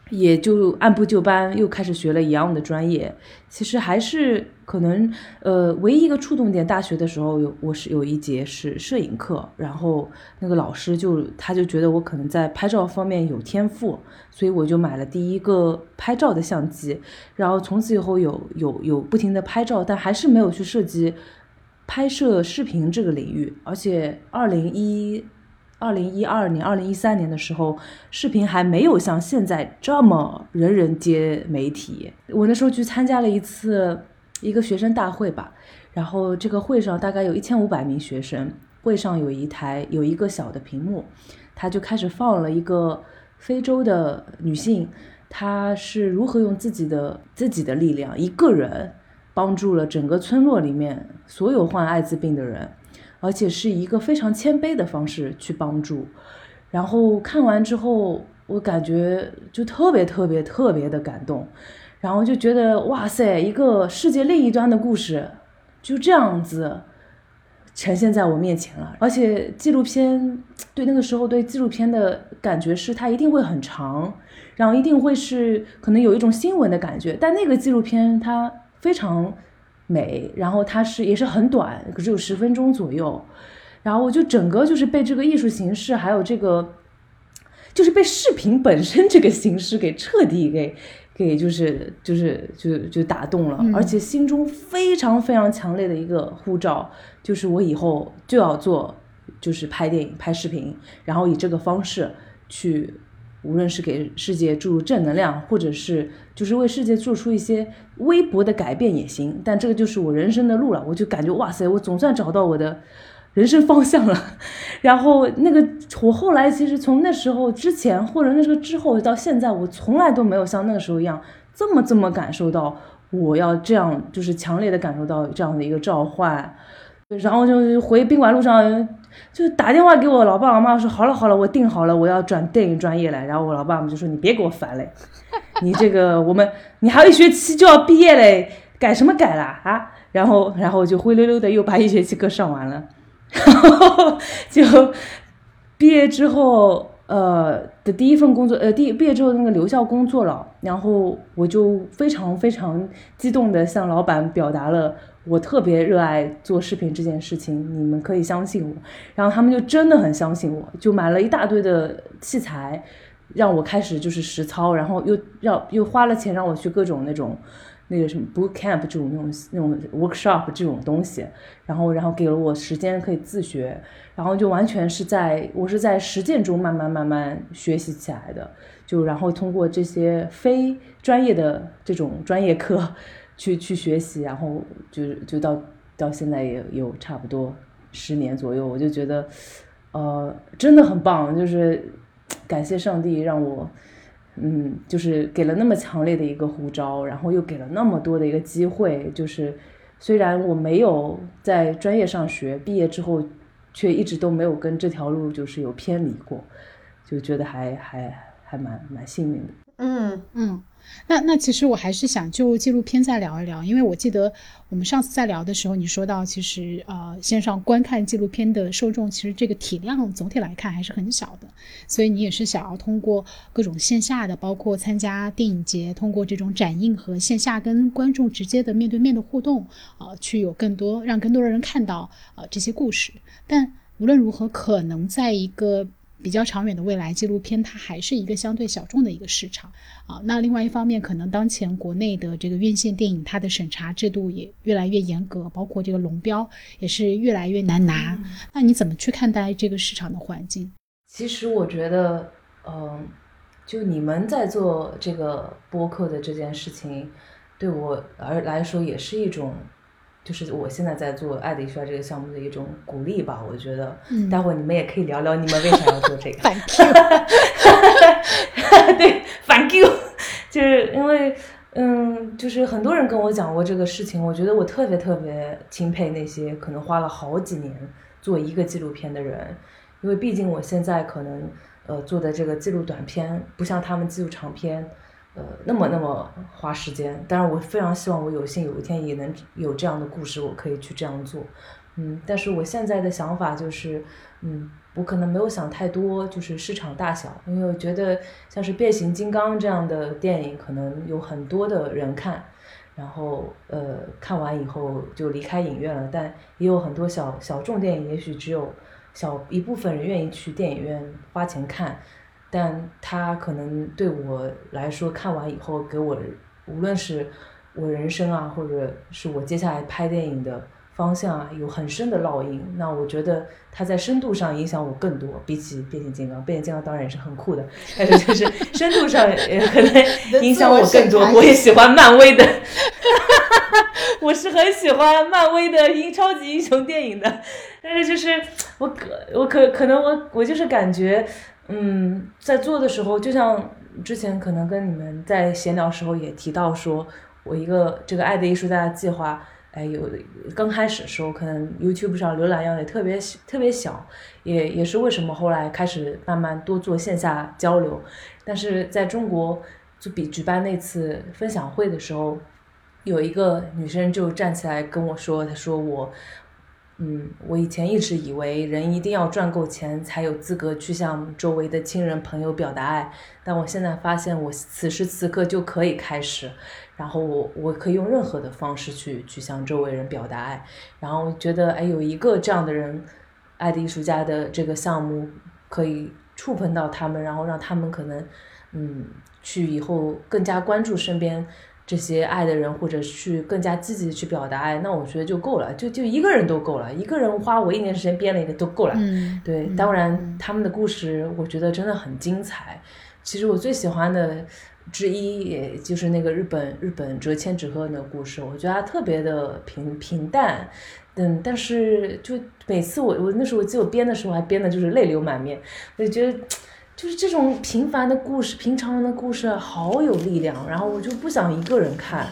Speaker 1: 也就按部就班又开始学了一样的专业，其实还是可能呃，唯一一个触动点，大学的时候有我是有一节是摄影课，然后那个老师就他就觉得我可能在拍照方面有天赋，所以我就买了第一个拍照的相机，然后从此以后有有有不停的拍照，但还是没有去涉及拍摄视频这个领域，而且二零一。二零一二年、二零一三年的时候，视频还没有像现在这么人人皆媒体。我那时候去参加了一次一个学生大会吧，然后这个会上大概有一千五百名学生，会上有一台有一个小的屏幕，他就开始放了一个非洲的女性，她是如何用自己的自己的力量，一个人帮助了整个村落里面所有患艾滋病的人。而且是一个非常谦卑的方式去帮助，然后看完之后，我感觉就特别特别特别的感动，然后就觉得哇塞，一个世界另一端的故事就这样子呈现在我面前了。而且纪录片对那个时候对纪录片的感觉是它一定会很长，然后一定会是可能有一种新闻的感觉，但那个纪录片它非常。美，然后它是也是很短，只有十分钟左右，然后我就整个就是被这个艺术形式，还有这个，就是被视频本身这个形式给彻底给给就是就是就就打动了，而且心中非常非常强烈的一个护照，就是我以后就要做，就是拍电影、拍视频，然后以这个方式去。无论是给世界注入正能量，或者是就是为世界做出一些微薄的改变也行，但这个就是我人生的路了。我就感觉哇塞，我总算找到我的人生方向了。然后那个我后来其实从那时候之前，或者那时候之后到现在，我从来都没有像那个时候一样这么这么感受到我要这样，就是强烈的感受到这样的一个召唤。然后就回宾馆路上，就打电话给我老爸老妈说：“好了好了，我定好了，我要转电影专业了。”然后我老爸妈就说：“你别给我烦嘞，你这个我们你还有一学期就要毕业嘞，改什么改啦啊？”然后然后就灰溜溜的又把一学期课上完了，然后就毕业之后呃的第一份工作呃第毕业之后那个留校工作了，然后我就非常非常激动的向老板表达了。我特别热爱做视频这件事情，你们可以相信我。然后他们就真的很相信我，就买了一大堆的器材，让我开始就是实操，然后又让又花了钱让我去各种那种那个什么 boot camp 这种那种那种 workshop 这种东西，然后然后给了我时间可以自学，然后就完全是在我是在实践中慢慢慢慢学习起来的，就然后通过这些非专业的这种专业课。去去学习，然后就就到到现在也有差不多十年左右，我就觉得，呃，真的很棒，就是感谢上帝让我，嗯，就是给了那么强烈的一个呼召，然后又给了那么多的一个机会，就是虽然我没有在专业上学，毕业之后却一直都没有跟这条路就是有偏离过，就觉得还还还蛮蛮幸运的。
Speaker 3: 嗯
Speaker 2: 嗯。那那其实我还是想就纪录片再聊一聊，因为我记得我们上次在聊的时候，你说到其实呃线上观看纪录片的受众，其实这个体量总体来看还是很小的，所以你也是想要通过各种线下的，包括参加电影节，通过这种展映和线下跟观众直接的面对面的互动，啊，去有更多让更多的人看到呃这些故事。但无论如何，可能在一个比较长远的未来，纪录片它还是一个相对小众的一个市场啊。那另外一方面，可能当前国内的这个院线电影，它的审查制度也越来越严格，包括这个龙标也是越来越难拿。那你怎么去看待这个市场的环境？
Speaker 1: 其实我觉得，嗯，就你们在做这个播客的这件事情，对我而来说也是一种，就是我现在在做爱的艺术家这个项目的一种鼓励吧。我觉得，
Speaker 2: 嗯
Speaker 1: 待会儿你们也可以聊聊你们为啥要做这个。
Speaker 2: 反 Q，
Speaker 1: 对，反 Q，就是因为，嗯，就是很多人跟我讲过这个事情，我觉得我特别特别钦佩那些可能花了好几年做一个纪录片的人，因为毕竟我现在可能呃做的这个记录短片不像他们记录长片。呃，那么那么花时间，当然我非常希望我有幸有一天也能有这样的故事，我可以去这样做，嗯，但是我现在的想法就是，嗯，我可能没有想太多，就是市场大小，因为我觉得像是变形金刚这样的电影，可能有很多的人看，然后呃看完以后就离开影院了，但也有很多小小众电影，也许只有小一部分人愿意去电影院花钱看，但他可能对我来说，看完以后给我无论是我人生啊，或者是我接下来拍电影的方向啊，有很深的烙印。那我觉得它在深度上影响我更多，比起变形金刚。变形金刚当然也是很酷的，但是就是深度上也可能影响我更多。我也喜欢漫威的，我是很喜欢漫威的英超级英雄电影的，但是就是我可我可可能我我就是感觉。嗯，在做的时候，就像之前可能跟你们在闲聊时候也提到说，我一个这个爱的艺术家计划，哎，有刚开始的时候可能 YouTube 上浏览量也特别特别小，也也是为什么后来开始慢慢多做线下交流，但是在中国就比举办那次分享会的时候，有一个女生就站起来跟我说，她说我。嗯，我以前一直以为人一定要赚够钱才有资格去向周围的亲人朋友表达爱，但我现在发现我此时此刻就可以开始，然后我我可以用任何的方式去去向周围人表达爱，然后觉得哎有一个这样的人，爱的艺术家的这个项目可以触碰到他们，然后让他们可能嗯去以后更加关注身边。这些爱的人，或者去更加积极的去表达爱，那我觉得就够了，就就一个人都够了，一个人花我一年时间编了一个都够了。
Speaker 2: 嗯，
Speaker 1: 对，当然他们的故事我觉得真的很精彩。其实我最喜欢的之一，也就是那个日本日本折千纸鹤那个故事，我觉得它特别的平平淡，嗯，但是就每次我我那时候我记得我编的时候还编的就是泪流满面，我就觉得。就是这种平凡的故事，平常人的故事，好有力量。然后我就不想一个人看。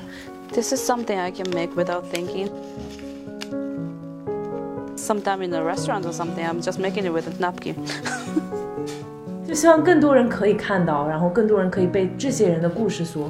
Speaker 5: This is something I can make without thinking. Sometime in a restaurant or something, I'm just making it with a napkin.
Speaker 1: 就希望更多人可以看到，然后更多人可以被这些人的故事所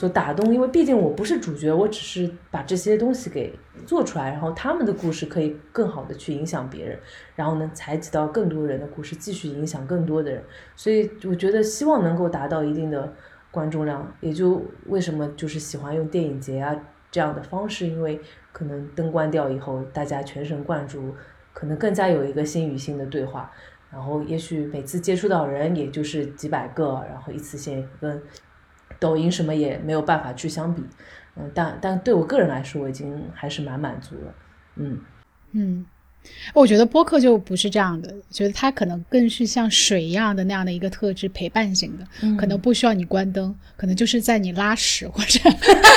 Speaker 1: 所打动。因为毕竟我不是主角，我只是把这些东西给做出来，然后他们的故事可以更好的去影响别人，然后呢，采集到更多人的故事，继续影响更多的人。所以我觉得希望能够达到一定的观众量，也就为什么就是喜欢用电影节啊这样的方式，因为可能灯关掉以后，大家全神贯注，可能更加有一个心与心的对话。然后也许每次接触到人也就是几百个，然后一次性跟抖音什么也没有办法去相比，嗯，但但对我个人来说，我已经还是蛮满足了，嗯。
Speaker 2: 嗯，我觉得播客就不是这样的，觉得它可能更是像水一样的那样的一个特质，陪伴型的，可能不需要你关灯，可能就是在你拉屎或者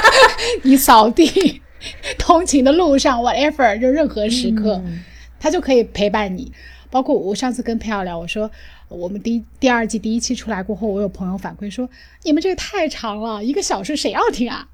Speaker 2: 你扫地、通勤的路上，whatever，就任何时刻，
Speaker 1: 嗯。
Speaker 2: 它就可以陪伴你。包括我上次跟佩瑶聊，我说我们第一第二季第一期出来过后，我有朋友反馈说你们这个太长了，一个小时谁要听啊？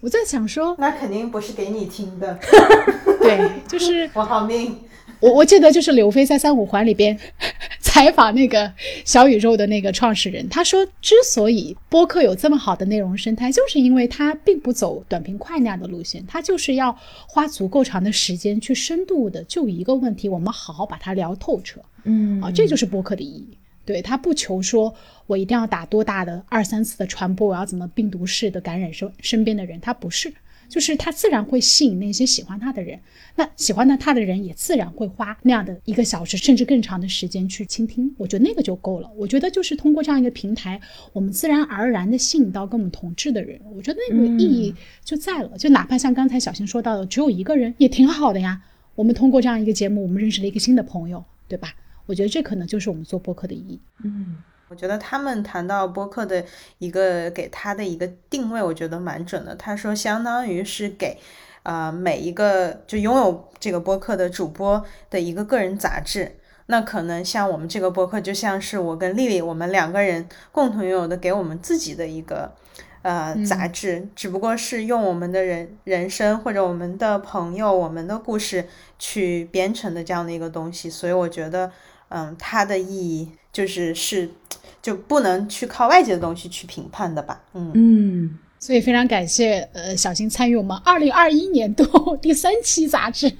Speaker 2: 我在想说，
Speaker 3: 那肯定不是给你听的，
Speaker 2: 对，就是
Speaker 3: 我好命。
Speaker 2: 我我记得就是刘飞在《三五环》里边 采访那个小宇宙的那个创始人，他说，之所以播客有这么好的内容生态，就是因为它并不走短平快那样的路线，它就是要花足够长的时间去深度的就一个问题，我们好好把它聊透彻。
Speaker 1: 嗯
Speaker 2: 啊，这就是播客的意义。对他不求说我一定要打多大的二三次的传播，我要怎么病毒式的感染身身边的人，他不是，就是他自然会吸引那些喜欢他的人，那喜欢的他的人也自然会花那样的一个小时甚至更长的时间去倾听，我觉得那个就够了。我觉得就是通过这样一个平台，我们自然而然的吸引到跟我们同志的人，我觉得那个意义就在了。就哪怕像刚才小新说到的，只有一个人也挺好的呀。我们通过这样一个节目，我们认识了一个新的朋友，对吧？我觉得这可能就是我们做播客的意义。
Speaker 1: 嗯，
Speaker 3: 我觉得他们谈到播客的一个给他的一个定位，我觉得蛮准的。他说，相当于是给，呃，每一个就拥有这个播客的主播的一个个人杂志。那可能像我们这个播客，就像是我跟丽丽，我们两个人共同拥有的，给我们自己的一个。呃，杂志只不过是用我们的人人生或者我们的朋友、我们的故事去编成的这样的一个东西，所以我觉得，嗯，它的意义就是是就不能去靠外界的东西去评判的吧，嗯
Speaker 1: 嗯，
Speaker 2: 所以非常感谢呃小新参与我们二零二一年度 第三期杂志。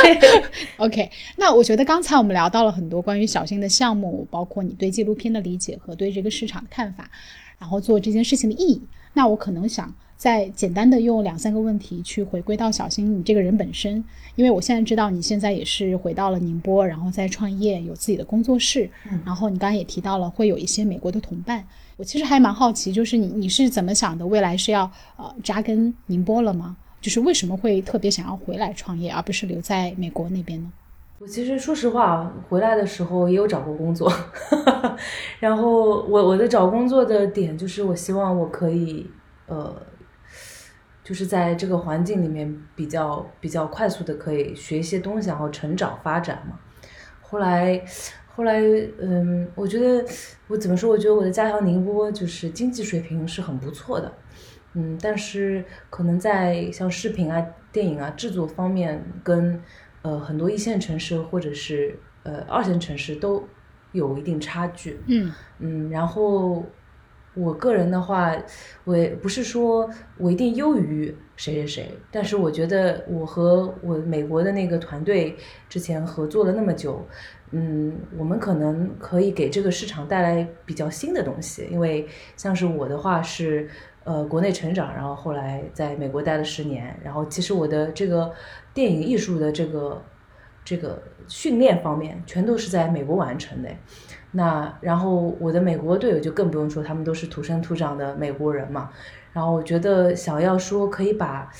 Speaker 2: OK，那我觉得刚才我们聊到了很多关于小新的项目，包括你对纪录片的理解和对这个市场的看法。然后做这件事情的意义，那我可能想再简单的用两三个问题去回归到小新你这个人本身，因为我现在知道你现在也是回到了宁波，然后在创业，有自己的工作室，然后你刚刚也提到了会有一些美国的同伴，我其实还蛮好奇，就是你你是怎么想的？未来是要呃扎根宁波了吗？就是为什么会特别想要回来创业，而不是留在美国那边呢？
Speaker 1: 我其实说实话，回来的时候也有找过工作，然后我我的找工作的点就是我希望我可以呃，就是在这个环境里面比较比较快速的可以学一些东西，然后成长发展嘛。后来后来嗯，我觉得我怎么说？我觉得我的家乡宁波就是经济水平是很不错的，嗯，但是可能在像视频啊、电影啊制作方面跟。呃，很多一线城市或者是呃二线城市都有一定差距。
Speaker 2: 嗯
Speaker 1: 嗯，然后我个人的话，我也不是说我一定优于谁谁谁，但是我觉得我和我美国的那个团队之前合作了那么久，嗯，我们可能可以给这个市场带来比较新的东西。因为像是我的话是呃国内成长，然后后来在美国待了十年，然后其实我的这个。电影艺术的这个这个训练方面，全都是在美国完成的。那然后我的美国队友就更不用说，他们都是土生土长的美国人嘛。然后我觉得想要说可以把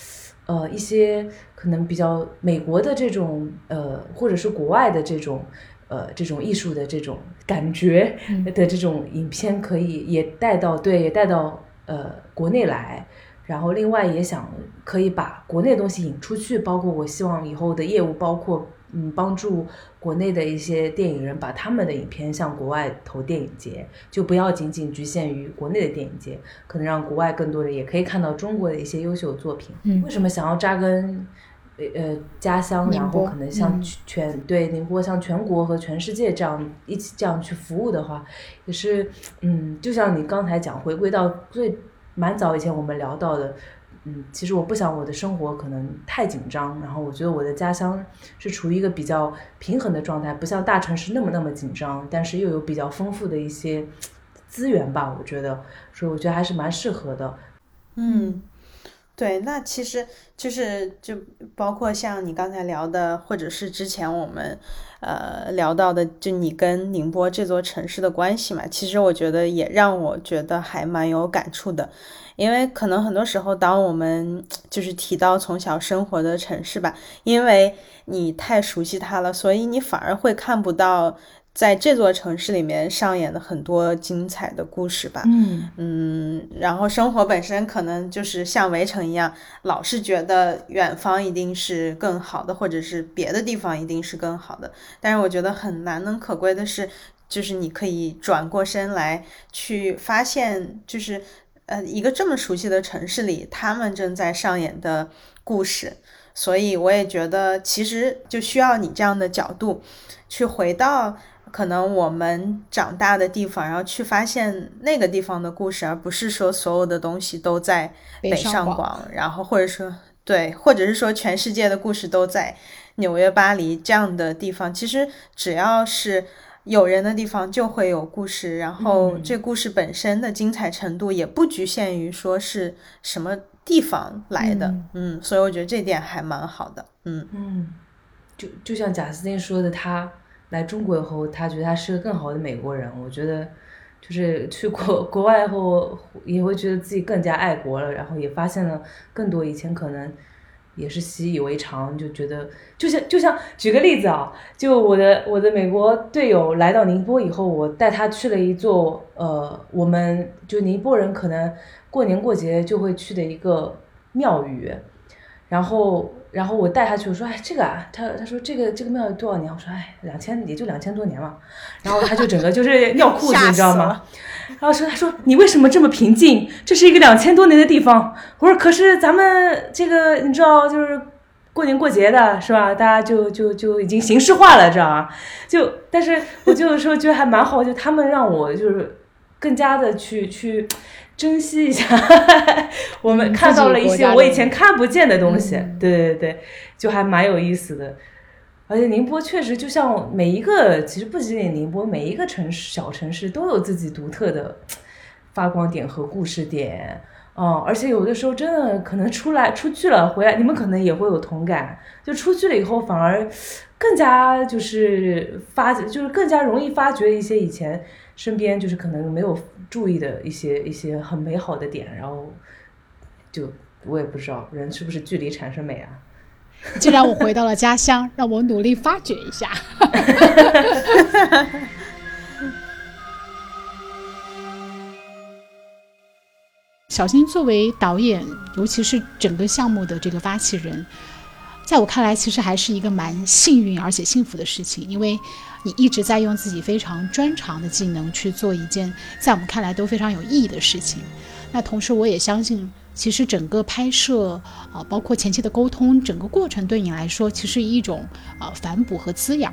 Speaker 1: 呃一些可能比较美国的这种呃或者是国外的这种呃这种艺术的这种感觉的这种影片，可以也带到对，也带到呃国内来。然后，另外也想可以把国内东西引出去，包括我希望以后的业务，包括嗯帮助国内的一些电影人把他们的影片向国外投电影节，就不要仅仅局限于国内的电影节，可能让国外更多人也可以看到中国的一些优秀作品。
Speaker 2: 嗯，
Speaker 1: 为什么想要扎根呃家乡，然后可能像全对宁波，像全国和全世界这样一起这样去服务的话，也是嗯，就像你刚才讲，回归到最。蛮早以前我们聊到的，嗯，其实我不想我的生活可能太紧张，然后我觉得我的家乡是处于一个比较平衡的状态，不像大城市那么那么紧张，但是又有比较丰富的一些资源吧，我觉得，所以我觉得还是蛮适合的。
Speaker 3: 嗯，对，那其实就是就包括像你刚才聊的，或者是之前我们。呃，聊到的就你跟宁波这座城市的关系嘛，其实我觉得也让我觉得还蛮有感触的，因为可能很多时候，当我们就是提到从小生活的城市吧，因为你太熟悉它了，所以你反而会看不到。在这座城市里面上演的很多精彩的故事吧，
Speaker 1: 嗯
Speaker 3: 嗯，然后生活本身可能就是像围城一样，老是觉得远方一定是更好的，或者是别的地方一定是更好的。但是我觉得很难能可贵的是，就是你可以转过身来去发现，就是呃一个这么熟悉的城市里，他们正在上演的故事。所以我也觉得，其实就需要你这样的角度，去回到。可能我们长大的地方，然后去发现那个地方的故事，而不是说所有的东西都在北上广，然后或者说对，或者是说全世界的故事都在纽约、巴黎这样的地方。其实只要是有人的地方，就会有故事。然后这故事本身的精彩程度也不局限于说是什么地方来的。嗯，所以我觉得这点还蛮好的。
Speaker 1: 嗯嗯，就就像贾斯汀说的，他。来中国以后，他觉得他是个更好的美国人。我觉得，就是去国国外后，也会觉得自己更加爱国了，然后也发现了更多以前可能也是习以为常，就觉得就像就像举个例子啊，就我的我的美国队友来到宁波以后，我带他去了一座呃，我们就宁波人可能过年过节就会去的一个庙宇，然后然后我带他去，我说哎这个啊，他他说这个这个庙宇多少年？我说哎两千也就两千多年嘛，然后他就整个就是尿裤子，你知道吗？然后说他说你为什么这么平静？这是一个两千多年的地方。我说可是咱们这个你知道就是过年过节的是吧？大家就就就已经形式化了，知道吗？就但是我就有时候觉得还蛮好，就他们让我就是更加的去去珍惜一下 我们
Speaker 2: 嗯
Speaker 1: 看到了一些我以前看不见的东西。
Speaker 2: 嗯
Speaker 1: 对对对，就还蛮有意思的。而且宁波确实就像每一个，其实不仅仅宁波，每一个城市小城市都有自己独特的发光点和故事点。嗯，而且有的时候真的可能出来出去了回来，你们可能也会有同感。就出去了以后，反而更加就是发，就是更加容易发掘一些以前身边就是可能没有注意的一些一些很美好的点，然后就我也不知道人是不是距离产生美啊。
Speaker 2: 既然我回到了家乡，让我努力发掘一下。小新作为导演，尤其是整个项目的这个发起人，在我看来，其实还是一个蛮幸运而且幸福的事情，因为你一直在用自己非常专长的技能去做一件在我们看来都非常有意义的事情。那同时，我也相信，其实整个拍摄啊、包括前期的沟通，整个过程对你来说，其实一种啊、反哺和滋养。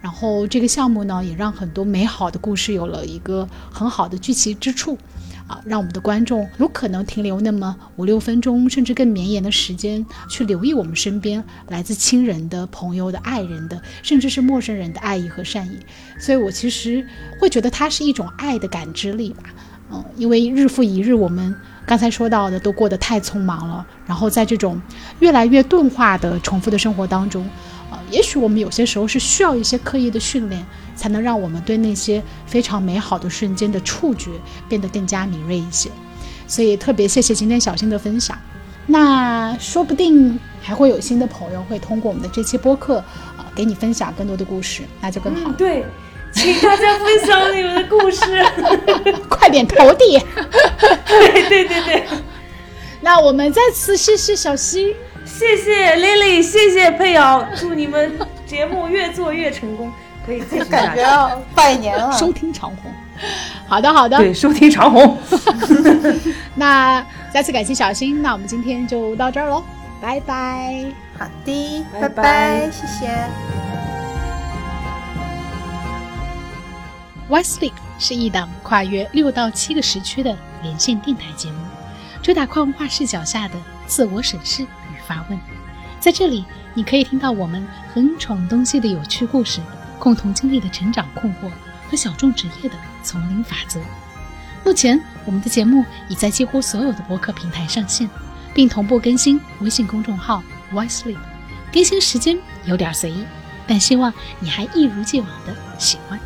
Speaker 2: 然后这个项目呢，也让很多美好的故事有了一个很好的聚集之处，啊，让我们的观众有可能停留那么五六分钟，甚至更绵延的时间，去留意我们身边来自亲人的、朋友的、爱人的，甚至是陌生人的爱意和善意。所以我其实会觉得它是一种爱的感知力吧。嗯，因为日复一日，我们刚才说到的都过得太匆忙了，然后在这种越来越钝化的重复的生活当中，呃，也许我们有些时候是需要一些刻意的训练，才能让我们对那些非常美好的瞬间的触觉变得更加敏锐一些。所以特别谢谢今天小新的分享。那说不定还会有新的朋友会通过我们的这期播客，啊、给你分享更多的故事，那就更好。
Speaker 1: 嗯，对，请大家分享你们的故事。
Speaker 2: 快点投递。
Speaker 1: 对对对对，
Speaker 2: 那我们再次谢谢小溪。
Speaker 1: 谢谢 Lily，谢谢佩瑶，祝你们节目越做越成功，可以继续下去。
Speaker 3: 感觉要拜年了。
Speaker 2: 收听长虹。好的，好的。
Speaker 1: 对，收听长虹。
Speaker 2: 那再次感谢小新，那我们今天就到这儿喽，拜拜。
Speaker 3: 好的，拜
Speaker 1: 拜拜
Speaker 3: 拜，谢谢。
Speaker 2: Y Sleep 是一档跨越六到七个时区的连线电台节目，主打跨文化视角下的自我审视与发问。在这里，你可以听到我们横闯东西的有趣故事，共同经历的成长困惑和小众职业的丛林法则。目前，我们的节目已在几乎所有的播客平台上线，并同步更新微信公众号 Y Sleep。更新时间有点随意，但希望你还一如既往的喜欢。